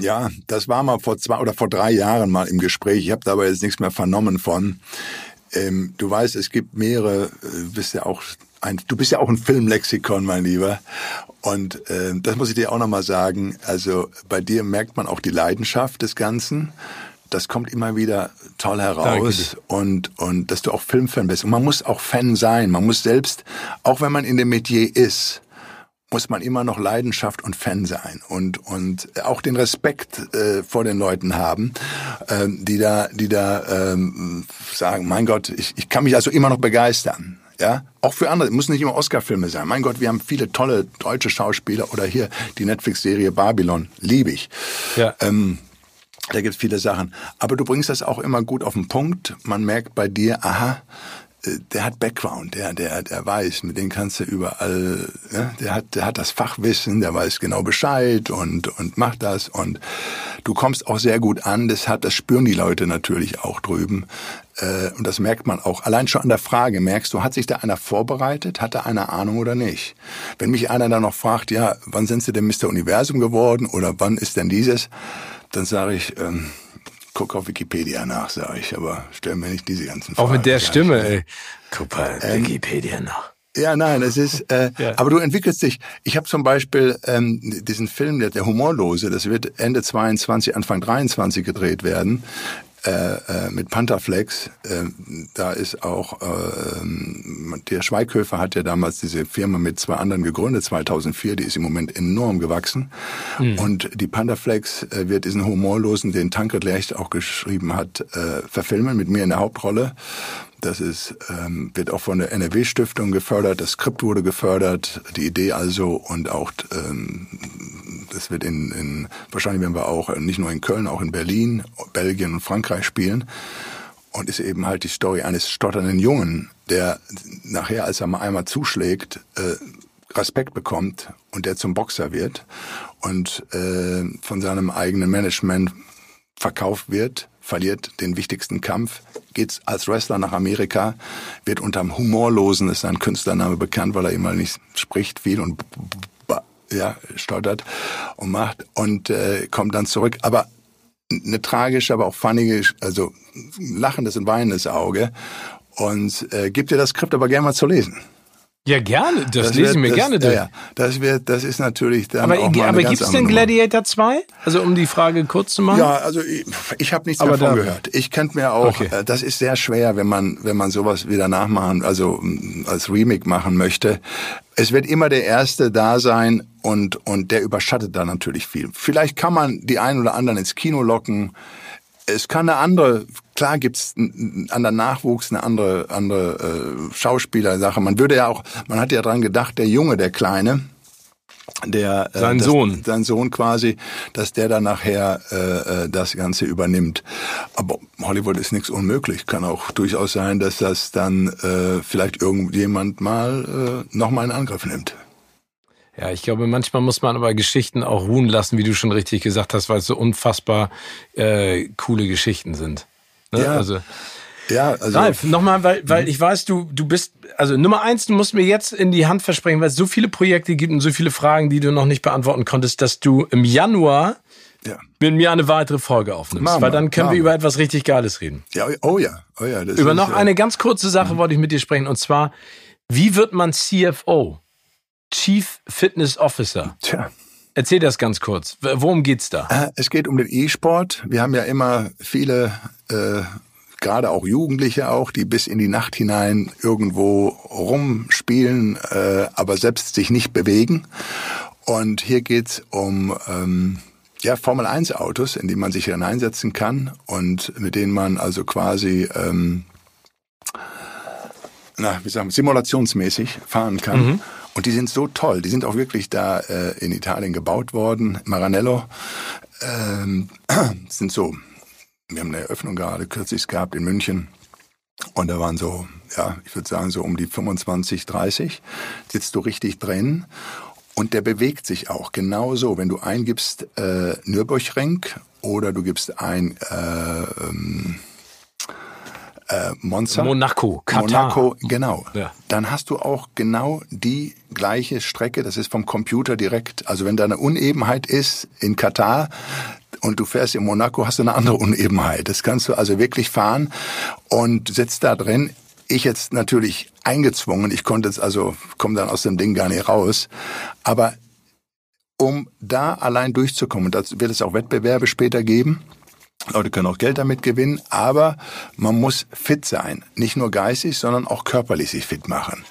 Ja, das war mal vor zwei oder vor drei Jahren mal im Gespräch. Ich habe da aber jetzt nichts mehr vernommen von. Ähm, du weißt, es gibt mehrere, äh, bist ja auch ein, du bist ja auch ein Filmlexikon, mein Lieber. Und äh, das muss ich dir auch nochmal sagen. Also bei dir merkt man auch die Leidenschaft des Ganzen. Das kommt immer wieder toll heraus und und dass du auch Filmfan bist. Und man muss auch Fan sein. Man muss selbst, auch wenn man in dem Metier ist, muss man immer noch Leidenschaft und Fan sein und und auch den Respekt äh, vor den Leuten haben, äh, die da die da ähm, sagen, mein Gott, ich, ich kann mich also immer noch begeistern. Ja, auch für andere. Muss nicht immer Oscar-Filme sein. Mein Gott, wir haben viele tolle deutsche Schauspieler oder hier die Netflix-Serie Babylon. Liebe ich. Ja. Ähm, da gibt es viele Sachen. Aber du bringst das auch immer gut auf den Punkt. Man merkt bei dir, aha, der hat Background, der, der, der weiß, mit dem kannst du überall, ne? der hat, der hat das Fachwissen, der weiß genau Bescheid und, und macht das und du kommst auch sehr gut an, deshalb, das spüren die Leute natürlich auch drüben. Äh, und das merkt man auch. Allein schon an der Frage merkst du, hat sich da einer vorbereitet, hat da einer Ahnung oder nicht? Wenn mich einer dann noch fragt, ja, wann sind Sie denn Mr. Universum geworden oder wann ist denn dieses? Dann sage ich, ähm, guck auf Wikipedia nach, sage ich, aber stell mir nicht diese ganzen Fragen. Auch mit der Stimme, ey. Guck mal ähm, Wikipedia nach. Ja, nein, es ist, äh, ja. aber du entwickelst dich. Ich habe zum Beispiel ähm, diesen Film, der, der Humorlose, das wird Ende 22, Anfang 23 gedreht werden äh, äh, mit Pantherflex. Äh, da ist auch, äh, der Schweighöfer hat ja damals diese Firma mit zwei anderen gegründet, 2004, die ist im Moment enorm gewachsen. Mhm. Und die Pantherflex äh, wird diesen humorlosen, den Tankred Lercht auch geschrieben hat, äh, verfilmen mit mir in der Hauptrolle. Das ist, ähm, wird auch von der NRW-Stiftung gefördert, das Skript wurde gefördert, die Idee also und auch ähm, das wird in, in wahrscheinlich werden wir auch nicht nur in Köln, auch in Berlin, Belgien und Frankreich spielen. Und ist eben halt die Story eines stotternden Jungen, der nachher, als er mal einmal zuschlägt, äh, Respekt bekommt und der zum Boxer wird und äh, von seinem eigenen Management verkauft wird, verliert den wichtigsten Kampf, geht als Wrestler nach Amerika, wird unterm Humorlosen, ist sein Künstlername bekannt, weil er immer nicht spricht viel und ja, stottert und macht und äh, kommt dann zurück. Aber eine tragische, aber auch funnige, also lachendes und weinendes Auge. Und äh, gibt dir das Skript aber gerne mal zu lesen. Ja, gerne. Das, das lese ich mir das, gerne durch. Ja, das wird, das ist natürlich dann aber, auch mal Aber gibt es denn Gladiator 2? Also um die Frage kurz zu machen? Ja, also ich, ich habe nichts aber davon da, gehört. Ich könnte mir auch, okay. äh, das ist sehr schwer, wenn man, wenn man sowas wieder nachmachen, also mm, als Remake machen möchte. Es wird immer der Erste da sein und, und der überschattet da natürlich viel. Vielleicht kann man die einen oder anderen ins Kino locken es kann eine andere, klar gibt's einen anderen Nachwuchs, eine andere, andere äh, Schauspielersache. Man würde ja auch, man hat ja dran gedacht, der Junge, der Kleine, der äh, sein das, Sohn, sein Sohn quasi, dass der dann nachher äh, äh, das Ganze übernimmt. Aber Hollywood ist nichts unmöglich. Kann auch durchaus sein, dass das dann äh, vielleicht irgendjemand mal äh, noch mal in Angriff nimmt. Ja, ich glaube, manchmal muss man aber Geschichten auch ruhen lassen, wie du schon richtig gesagt hast, weil es so unfassbar äh, coole Geschichten sind. Ne? Ja. Also, ja, also. Ralf, nochmal, weil, weil ich weiß, du, du bist, also Nummer eins, du musst mir jetzt in die Hand versprechen, weil es so viele Projekte gibt und so viele Fragen, die du noch nicht beantworten konntest, dass du im Januar ja. mit mir eine weitere Folge aufnimmst. Mama, weil dann können Mama. wir über etwas richtig Geiles reden. Ja, oh ja, oh ja. Das über noch eine ganz kurze Sache mhm. wollte ich mit dir sprechen und zwar, wie wird man CFO? Chief Fitness Officer. Tja. Erzähl das ganz kurz. Worum geht's da? Äh, es geht um den E-Sport. Wir haben ja immer viele, äh, gerade auch Jugendliche auch, die bis in die Nacht hinein irgendwo rumspielen, äh, aber selbst sich nicht bewegen. Und hier geht's um ähm, ja, Formel 1 Autos, in die man sich hineinsetzen kann und mit denen man also quasi ähm, na, wie sagen, simulationsmäßig fahren kann. Mhm. Und die sind so toll. Die sind auch wirklich da äh, in Italien gebaut worden. Maranello ähm, sind so. Wir haben eine Eröffnung gerade kürzlich gehabt in München. Und da waren so, ja, ich würde sagen, so um die 25, 30. Sitzt du richtig drin. Und der bewegt sich auch genauso. Wenn du eingibst äh, Nürburgring oder du gibst ein äh, ähm, äh, Monza. Monaco, Katar. Monaco, genau. Ja. Dann hast du auch genau die gleiche Strecke. Das ist vom Computer direkt. Also wenn da eine Unebenheit ist in Katar, und du fährst in Monaco, hast du eine andere Unebenheit. Das kannst du also wirklich fahren und sitzt da drin. Ich jetzt natürlich eingezwungen. Ich konnte jetzt also, komme dann aus dem Ding gar nicht raus. Aber um da allein durchzukommen, da wird es auch Wettbewerbe später geben, Leute können auch Geld damit gewinnen, aber man muss fit sein. Nicht nur geistig, sondern auch körperlich sich fit machen.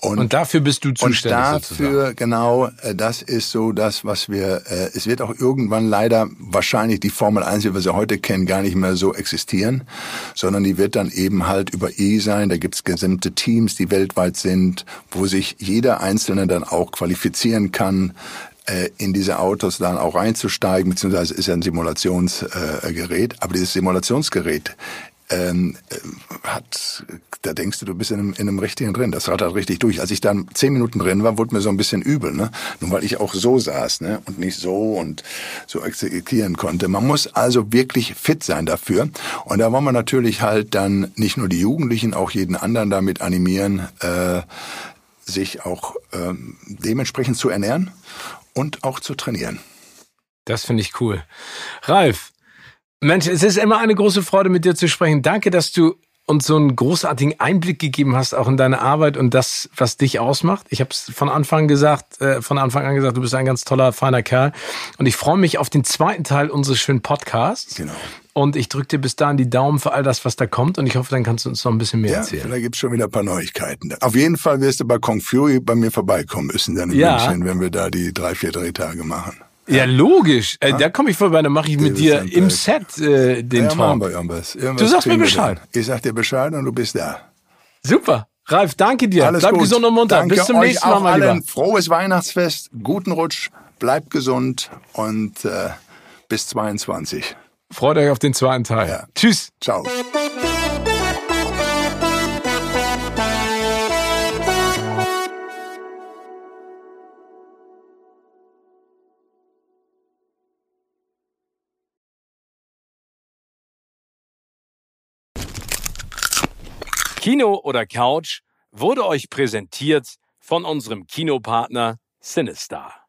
Und, und dafür bist du zuständig. Und dafür, sozusagen. genau, äh, das ist so das, was wir, äh, es wird auch irgendwann leider wahrscheinlich die Formel 1, wie wir sie heute kennen, gar nicht mehr so existieren, sondern die wird dann eben halt über E sein. Da gibt's gesamte Teams, die weltweit sind, wo sich jeder Einzelne dann auch qualifizieren kann, in diese Autos dann auch reinzusteigen, beziehungsweise ist ja ein Simulationsgerät, aber dieses Simulationsgerät ähm, äh, hat, da denkst du, du bist in einem, in einem richtigen drin. Das rattert richtig durch. Als ich dann zehn Minuten drin war, wurde mir so ein bisschen übel, ne? Nur weil ich auch so saß, ne? Und nicht so und so exekutieren konnte. Man muss also wirklich fit sein dafür. Und da wollen wir natürlich halt dann nicht nur die Jugendlichen, auch jeden anderen damit animieren, äh, sich auch ähm, dementsprechend zu ernähren und auch zu trainieren. Das finde ich cool. Ralf, Mensch, es ist immer eine große Freude, mit dir zu sprechen. Danke, dass du uns so einen großartigen Einblick gegeben hast, auch in deine Arbeit und das, was dich ausmacht. Ich habe es von Anfang gesagt, äh, von Anfang an gesagt, du bist ein ganz toller, feiner Kerl. Und ich freue mich auf den zweiten Teil unseres schönen Podcasts. Genau. Und ich drücke dir bis dahin die Daumen für all das, was da kommt. Und ich hoffe, dann kannst du uns noch ein bisschen mehr Ja, erzählen. vielleicht gibt's schon wieder ein paar Neuigkeiten. Auf jeden Fall wirst du bei Kong Fury bei mir vorbeikommen müssen, dann in Ja. München, wenn wir da die drei, vier Drehtage machen. Ja, logisch. Äh, da komme ich vorbei, dann mache ich mit dir im Set äh, den ja, machen Talk. wir irgendwas. irgendwas Du sagst mir Bescheid. Ich sag dir Bescheid und du bist da. Super. Ralf, danke dir. Alles Bleib gut. gesund und munter. Danke Bis zum nächsten Mal, mein allen. Lieber. Frohes Weihnachtsfest, guten Rutsch, bleibt gesund und äh, bis 22. Freut euch auf den zweiten Teil. Ja. Tschüss. Ciao. Kino oder Couch wurde euch präsentiert von unserem Kinopartner Sinistar.